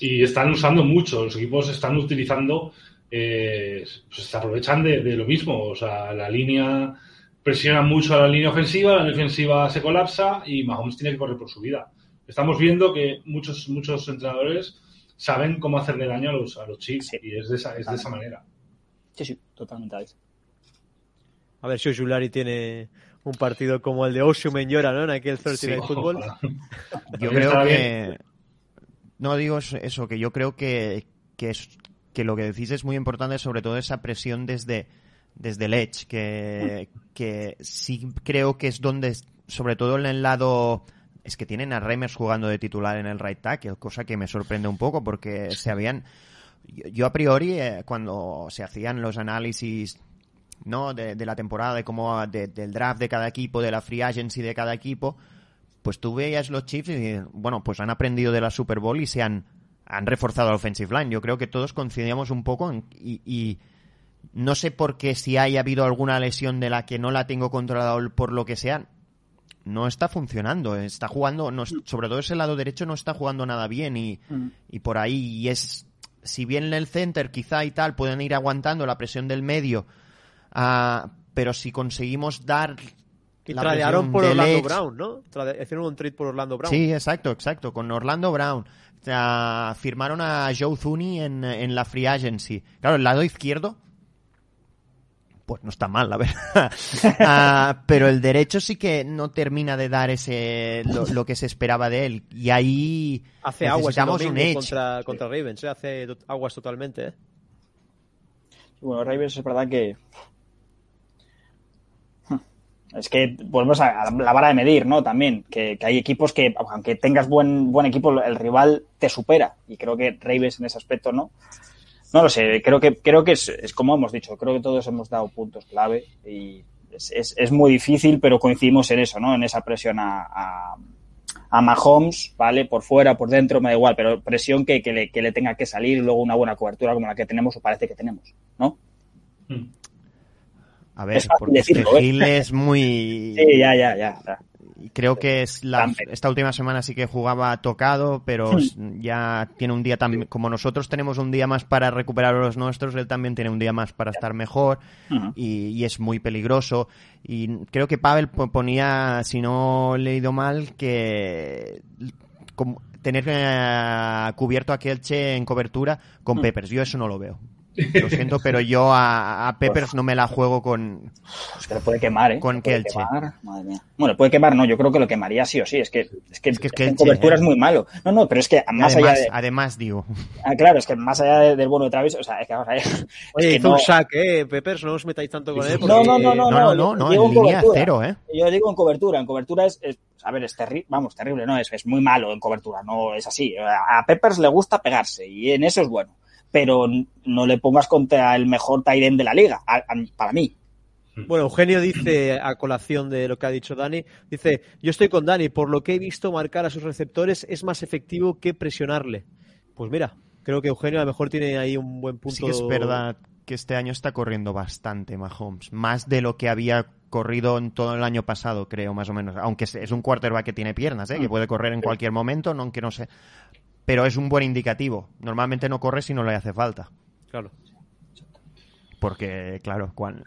Speaker 4: Y están usando mucho, los equipos están utilizando, eh, pues se aprovechan de, de lo mismo. O sea, la línea presiona mucho a la línea ofensiva, la línea ofensiva se colapsa y Mahomes tiene que correr por su vida. Estamos viendo que muchos, muchos entrenadores saben cómo hacerle daño a los, a los Chiefs
Speaker 2: Sí.
Speaker 4: y es de esa, es de esa manera.
Speaker 2: Sí, sí, totalmente.
Speaker 1: A ver si Ojulari tiene un partido como el de Oshumen Llora, ¿no? En aquel Thursday
Speaker 4: Sí,
Speaker 1: Night Football.
Speaker 4: ojalá.
Speaker 3: Yo creo que. No digo eso- que yo creo que, que, es, que lo que decís es muy importante, sobre todo esa presión desde, desde el Edge, que, que sí creo que es donde, sobre todo en el lado. Es que tienen a Reimers jugando de titular en el right tackle, cosa que me sorprende un poco porque se habían. Yo, yo a priori, eh, cuando se hacían los análisis ¿no? de, de la temporada, de cómo, de- del draft de cada equipo, de la free agency de cada equipo, pues tú veías los Chiefs y bueno, pues han aprendido de la Super Bowl y se han, han reforzado la offensive line. Yo creo que todos coincidíamos un poco en- y, y no sé por qué si haya habido alguna lesión de la que no la tengo controlada por lo que sea, no está funcionando. Está jugando, no, sobre todo ese lado derecho no está jugando nada bien y, y por ahí y es, si bien en el center quizá y tal pueden ir aguantando la presión del medio, ah, pero si conseguimos dar
Speaker 1: Y
Speaker 3: la
Speaker 1: tradearon por Orlando
Speaker 3: Edge-
Speaker 1: Brown, ¿no? Trade- Hicieron un trade por Orlando Brown.
Speaker 3: Sí, exacto, exacto, con Orlando Brown. O sea, firmaron a Joe Thuney en, en la Free Agency. Claro, el lado izquierdo, pues no está mal, la verdad. Ah, pero el derecho sí que no termina de dar ese lo, lo que se esperaba de él. Y ahí
Speaker 1: Hace aguas
Speaker 3: un edge.
Speaker 1: contra, contra Ravens, ¿eh? Hace aguas totalmente, ¿eh?
Speaker 2: Bueno, Ravens es verdad que. Es que volvemos a la vara de medir, ¿no? También, que, hay equipos que, aunque tengas buen, buen equipo, el rival te supera. Y creo que Ravens en ese aspecto no. No lo sé, creo que, creo que es, es como hemos dicho, creo que todos hemos dado puntos clave y es, es, muy difícil, pero coincidimos en eso, ¿no? En esa presión a, a, a Mahomes, ¿vale? Por fuera, por dentro, me da igual, pero presión que, que, le, que le tenga que salir luego una buena cobertura como la que tenemos o parece que tenemos, ¿no?
Speaker 4: Mm.
Speaker 3: A ver,
Speaker 2: Es
Speaker 3: porque
Speaker 2: decirlo,
Speaker 3: este
Speaker 2: ¿eh?
Speaker 3: Gil es muy...
Speaker 2: Sí, ya, ya, ya.
Speaker 3: Creo que es la, esta última semana sí que jugaba tocado, pero s- ya tiene un día también, como nosotros tenemos un día más para recuperar los nuestros, él también tiene un día más para estar mejor y, y es muy peligroso. Y creo que Pavel po- ponía, si no he leído mal, que como tener eh, cubierto a Kelche en cobertura con
Speaker 2: Mm.
Speaker 3: Peppers. Yo eso no lo veo. Lo siento, pero yo a, a Peppers no me la juego con,
Speaker 2: Es que le puede quemar, ¿eh?
Speaker 3: Con
Speaker 2: quemar, Madre mía. Bueno, le puede quemar, no, yo creo que lo quemaría sí o sí. Es que, es que,
Speaker 3: Es que es
Speaker 2: en
Speaker 3: Kelche,
Speaker 2: cobertura
Speaker 3: ¿eh?
Speaker 2: es muy malo. No, no, pero es que más
Speaker 3: además,
Speaker 2: allá de.
Speaker 3: además digo.
Speaker 2: Ah, claro, es que más allá de- del bueno de Travis, o sea, es que vamos a ver. es
Speaker 1: Oye,
Speaker 2: que
Speaker 1: hizo
Speaker 2: no-
Speaker 1: un sack, ¿eh? Peppers, no os metáis tanto con él.
Speaker 4: No,
Speaker 1: porque-
Speaker 2: no, no, no,
Speaker 3: No, no, no,
Speaker 2: yo
Speaker 3: no,
Speaker 2: digo
Speaker 3: en línea
Speaker 2: cobertura.
Speaker 3: cero, ¿eh?
Speaker 2: Yo digo en cobertura, en cobertura es, es- a ver, es terrible, vamos, terrible, no, es, es muy malo en cobertura, no es así. A Peppers le gusta pegarse y en eso es bueno, pero no le pongas contra el mejor tight end de la liga, a- a- para mí.
Speaker 1: Bueno, Eugenio dice, a colación de lo que ha dicho Dani, dice, yo estoy con Dani, por lo que he visto marcar a sus receptores es más efectivo que presionarle. Pues mira, creo que Eugenio a lo mejor tiene ahí un buen punto.
Speaker 3: Sí que es verdad que este año está corriendo bastante Mahomes, más de lo que había corrido en todo el año pasado, creo, más o menos. Aunque es- es un quarterback que tiene piernas, ¿eh? que puede correr en cualquier momento, no, aunque no sé. Pero es un buen indicativo. Normalmente no corre si no le hace falta.
Speaker 1: Claro.
Speaker 3: Porque, claro, con,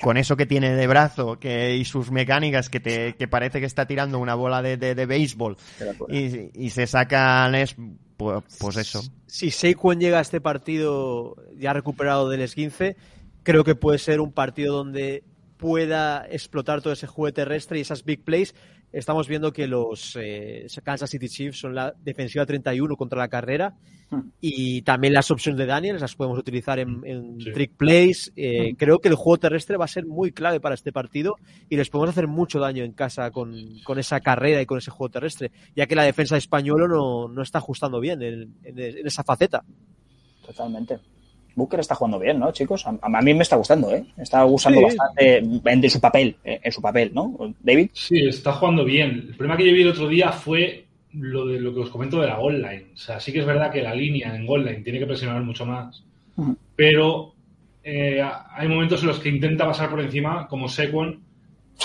Speaker 3: con eso que tiene de brazo que, y sus mecánicas que, te, que parece que está tirando una bola de, de, de béisbol y, y se saca Les, pues, pues eso.
Speaker 1: Si Saquon llega a este partido ya recuperado del esguince, creo que puede ser un partido donde pueda explotar todo ese juego terrestre y esas big plays. Estamos viendo que los eh, Kansas City Chiefs son la defensiva 31 contra la carrera y también las opciones de Daniels las podemos utilizar en, en
Speaker 4: Sí.
Speaker 1: trick plays. Eh, creo que el juego terrestre va a ser muy clave para este partido y les podemos hacer mucho daño en casa con, con esa carrera y con ese juego terrestre, ya que la defensa de Españolo no, no está ajustando bien en, en- en esa faceta.
Speaker 2: Totalmente. Booker está jugando bien, ¿no, chicos? A, a mí me está gustando, ¿eh? Está usando
Speaker 1: Sí.
Speaker 2: bastante en, su papel, eh, en su papel, ¿no? David.
Speaker 4: Sí, está jugando bien. El problema que yo vi el otro día fue lo de lo que os comento de la goal line. O sea, sí que es verdad que la línea en goal line tiene que presionar mucho más, pero eh, hay momentos en los que intenta pasar por encima, como Sequon,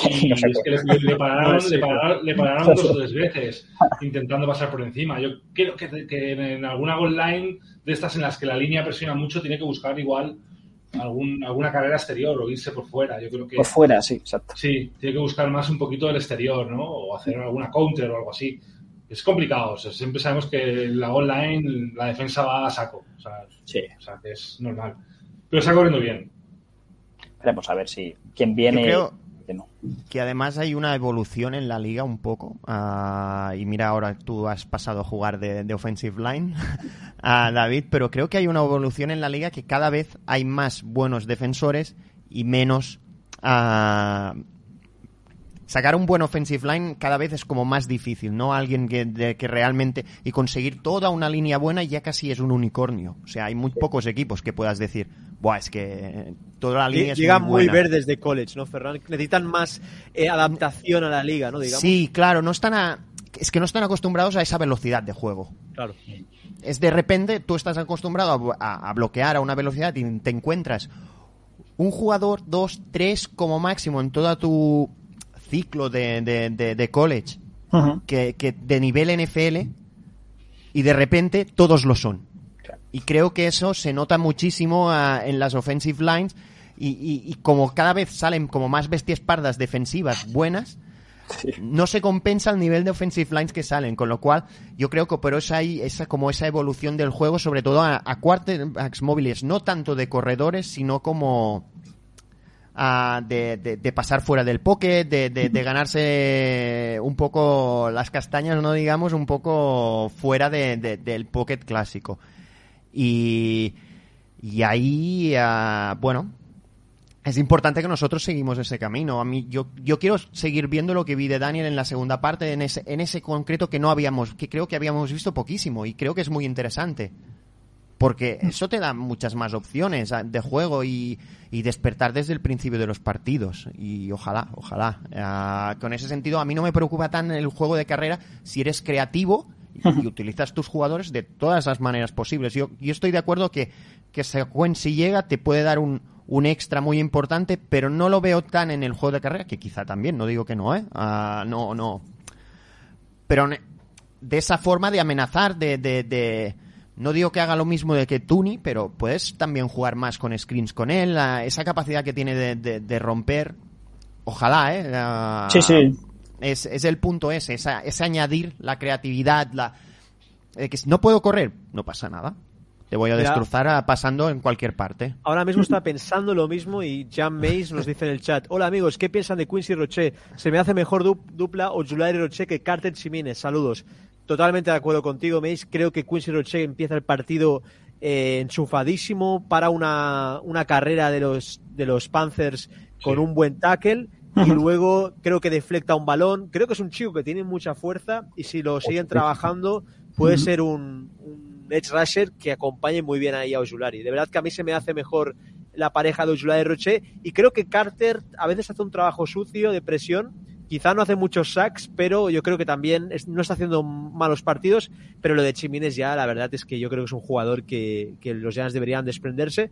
Speaker 4: y
Speaker 2: No sé
Speaker 4: es que le, pararon,
Speaker 1: Sí.
Speaker 4: le pararon, le pararon dos o tres veces intentando pasar por encima. Yo creo que, que en alguna goal line de estas en las que la línea presiona mucho, tiene que buscar igual algún, alguna carrera exterior o irse por fuera. Yo creo que
Speaker 2: Por fuera, sí, exacto.
Speaker 4: Sí, tiene que buscar más un poquito del exterior, ¿no? O hacer alguna counter o algo así. Es complicado, o sea, siempre sabemos que la online, la defensa va a saco, o sea,
Speaker 2: Sí.
Speaker 4: o sea, que es normal. Pero está corriendo bien.
Speaker 2: veremos a ver si quién viene.
Speaker 3: Que además hay una evolución en la liga un poco. Uh, y mira, ahora tú has pasado a jugar de, de offensive line David, pero creo que hay una evolución en la liga que cada vez hay más buenos defensores y menos uh, sacar un buen offensive line cada vez es como más difícil, ¿no? Alguien que, de, que realmente... Y conseguir toda una línea buena ya casi es un unicornio. O sea, hay muy pocos equipos que puedas decir, Buah, es que toda la línea
Speaker 1: Llegan
Speaker 3: es muy,
Speaker 1: muy, verdes de college, ¿no, Ferran? Necesitan más eh, adaptación a la liga, ¿no? Digamos.
Speaker 3: Sí, claro, no están a... Es que no están acostumbrados a esa velocidad de juego.
Speaker 1: Claro.
Speaker 3: Es de repente, tú estás acostumbrado a, a, a bloquear a una velocidad y te encuentras un jugador, dos, tres como máximo en toda tu ciclo de, de, de, de college uh -huh. que, que, de nivel NFL y de repente todos lo son. Y creo que eso se nota muchísimo uh, en las offensive lines y, y, y, como cada vez salen como más bestias pardas defensivas buenas, sí. no se compensa el nivel de offensive lines que salen, con lo cual yo creo que pero es ahí esa como esa evolución del juego, sobre todo a, a quarterbacks móviles, no tanto de corredores, sino como Uh, de, pasar fuera del pocket, de, de, ganarse un poco las castañas, no digamos, un poco fuera del pocket clásico. Y, y ahí, uh, bueno, es importante que nosotros seguimos ese camino. A mí, yo, yo quiero seguir viendo lo que vi de Daniel en la segunda parte, en ese, en ese concreto que no habíamos, que creo que habíamos visto poquísimo y creo que es muy interesante porque eso te da muchas más opciones de juego y, y, despertar desde el principio de los partidos y ojalá, ojalá. Uh, con ese sentido a mí no me preocupa tan el juego de carrera si eres creativo y, utilizas tus jugadores de todas las maneras posibles. Yo, yo estoy de acuerdo que, que Sequen si llega te puede dar un, un extra muy importante, pero no lo veo tan en el juego de carrera, que quizá también, no digo que no, ¿eh? Uh, no, no. Pero de esa forma de amenazar, de, de, de no digo que haga lo mismo de que Tuni, pero puedes también jugar más con screens con él, la, esa capacidad que tiene de, de, de romper, ojalá, ¿eh? La,
Speaker 2: sí, sí.
Speaker 3: Es, es, el punto ese, esa, ese añadir la creatividad, la eh, que no puedo correr, no pasa nada. Te voy a destrozar a, pasando en cualquier parte.
Speaker 1: Ahora mismo está pensando lo mismo y Jan Mays nos dice en el chat. Hola amigos, ¿qué piensan de Quincy Roche? Se me hace mejor du dupla o Julari Roche que Carter Chimines. Saludos. Totalmente de acuerdo contigo, Mace. Creo que Quincy Roche empieza el partido eh, enchufadísimo para una, una, carrera de los, de los Panthers con sí. un buen tackle. Y luego creo que deflecta un balón. Creo que es un chico que tiene mucha fuerza y si lo siguen trabajando puede ser un, un edge rusher que acompañe muy bien ahí a Ojulari. De verdad que a mí se me hace mejor la pareja de Ojulari y Roche y creo que Carter a veces hace un trabajo sucio de presión Quizá no hace muchos sacks, pero yo creo que también es, no está haciendo malos partidos. Pero lo de Chimines ya, la verdad es que yo creo que es un jugador que, que los Giants deberían desprenderse.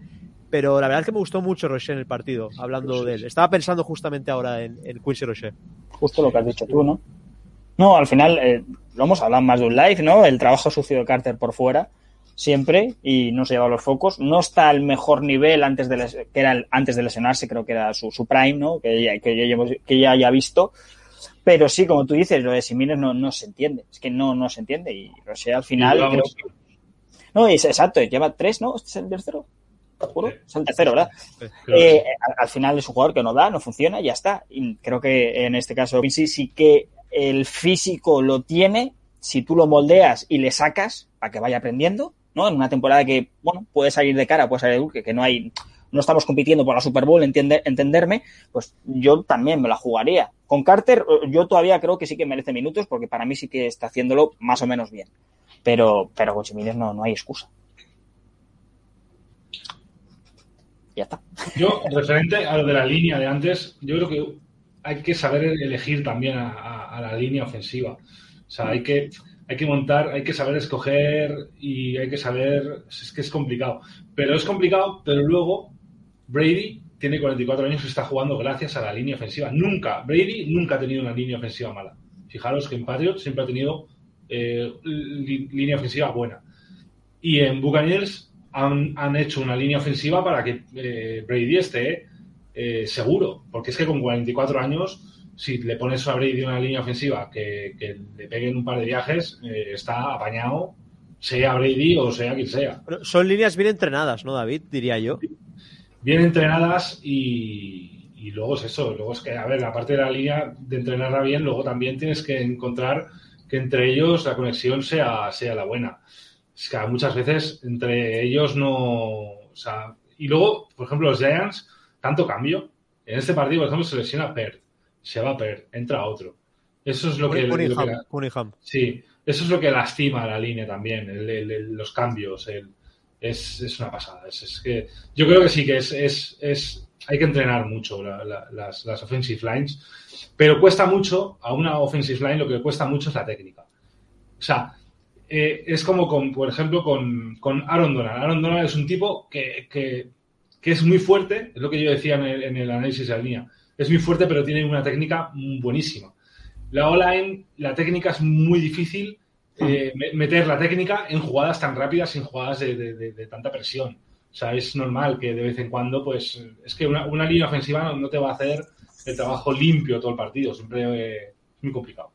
Speaker 1: Pero la verdad es que me gustó mucho Roche en el partido, hablando sí, de él. Estaba pensando justamente ahora en, en Quincy Roche.
Speaker 2: Justo lo que has dicho tú, ¿no? No, al final, eh, lo hemos hablado más de un live, ¿no? El trabajo sucio de Carter por fuera, siempre, y no se lleva los focos. No está al mejor nivel antes de, les, que era el, antes de lesionarse, creo que era su, su prime, ¿no? Que ya, que, ya, que ya haya visto. Pero sí, como tú dices, lo de Simines no, no se entiende. Es que no, no se entiende. Y Roche al final. Creo que... No, es exacto, lleva tres, ¿no? ¿Este es el tercero? ¿Juro? Es el tercero, ¿verdad? Eh, al, al, final es un jugador que no da, no funciona, y ya está. Y creo que en este caso sí, sí que el físico lo tiene. Si tú lo moldeas y le sacas para que vaya aprendiendo, ¿no? En una temporada que, bueno, puede salir de cara, puede salir de que, que no hay, no estamos compitiendo por la Super Bowl, entiende, entenderme, pues yo también me la jugaría. Con Carter, yo todavía creo que sí que merece minutos, porque para mí sí que está haciéndolo más o menos bien. Pero, pero con no, no hay excusa. Ya está.
Speaker 4: Yo, referente a lo de la línea de antes, yo creo que hay que saber elegir también a, a la línea ofensiva. O sea, hay que, hay que montar, hay que saber escoger y hay que saber, es que es complicado. Pero es complicado, pero luego Brady tiene 44 años y está jugando gracias a la línea ofensiva. Nunca, Brady nunca ha tenido una línea ofensiva mala. Fijaros que en Patriots siempre ha tenido eh, línea ofensiva buena. Y en Buccaneers han, han, hecho una línea ofensiva para que eh, Brady esté eh, seguro. Porque es que con 44 años si le pones a Brady una línea ofensiva que, que le peguen un par de viajes, eh, está apañado, sea Brady o sea quien sea.
Speaker 1: Pero son líneas bien entrenadas, ¿no, David? Diría yo.
Speaker 4: bien entrenadas y, y luego es eso. Luego es que, a ver, la parte de la línea de entrenarla bien, luego también tienes que encontrar que entre ellos la conexión sea, sea la buena. Es que muchas veces entre ellos no. O sea, y luego, por ejemplo, los Giants, tanto cambio. En este partido, por ejemplo, se lesiona Pert, se va Pert, entra otro. Eso es lo que, lo que-
Speaker 1: Cunningham.
Speaker 4: Sí, eso es lo que lastima la línea también, el- el- el- los cambios. el- es, es una pasada. Es, es que yo creo que sí que es, es, es hay que entrenar mucho la- la- las, las offensive lines, pero cuesta mucho a una offensive line lo que cuesta mucho es la técnica. O sea, eh, es como con, por ejemplo, con, con Aaron Donald. Aaron Donald es un tipo que, que, que es muy fuerte, es lo que yo decía en el, en el análisis de la línea. Es muy fuerte, pero tiene una técnica buenísima. La O-line, la técnica es muy difícil eh, me- meter la técnica en jugadas tan rápidas, en jugadas de, de- de- de tanta presión. O sea, es normal que de vez en cuando, pues, es que una, una línea ofensiva no, no te va a hacer el trabajo limpio todo el partido. Siempre eh, es muy complicado.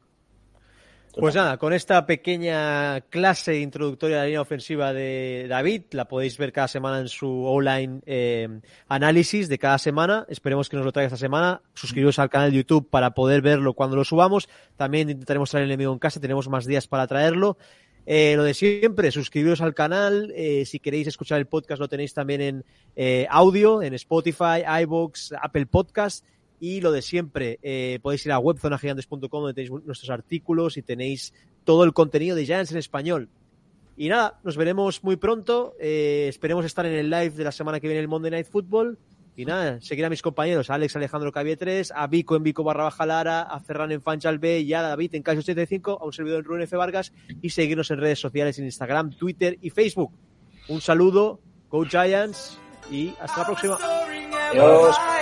Speaker 1: Pues nada, con esta pequeña clase introductoria de la línea ofensiva de David, la podéis ver cada semana en su online eh, análisis de cada semana. Esperemos que nos lo traiga esta semana. Suscribiros al canal de YouTube para poder verlo cuando lo subamos. También intentaremos traer el enemigo en casa, tenemos más días para traerlo. Eh, lo de siempre, suscribiros al canal. eh, si queréis escuchar el podcast, lo tenéis también en eh, audio, en Spotify, iVoox, Apple Podcast. Y lo de siempre, eh, podéis ir a webzonagigantes.com donde tenéis nuestros artículos y tenéis todo el contenido de Giants en español. Y nada, nos veremos muy pronto. eh, esperemos estar en el live de la semana que viene el Monday Night Football. Y nada, seguir a mis compañeros, a Alex Alejandro Cavie3, a Vico en Vico barra baja Lara, a Ferran en Fanchal B y a David en Cash 85, a un servidor en Rubén F. Vargas y seguirnos en redes sociales en Instagram, Twitter y Facebook. Un saludo, Go Giants y hasta la próxima.
Speaker 5: Adiós.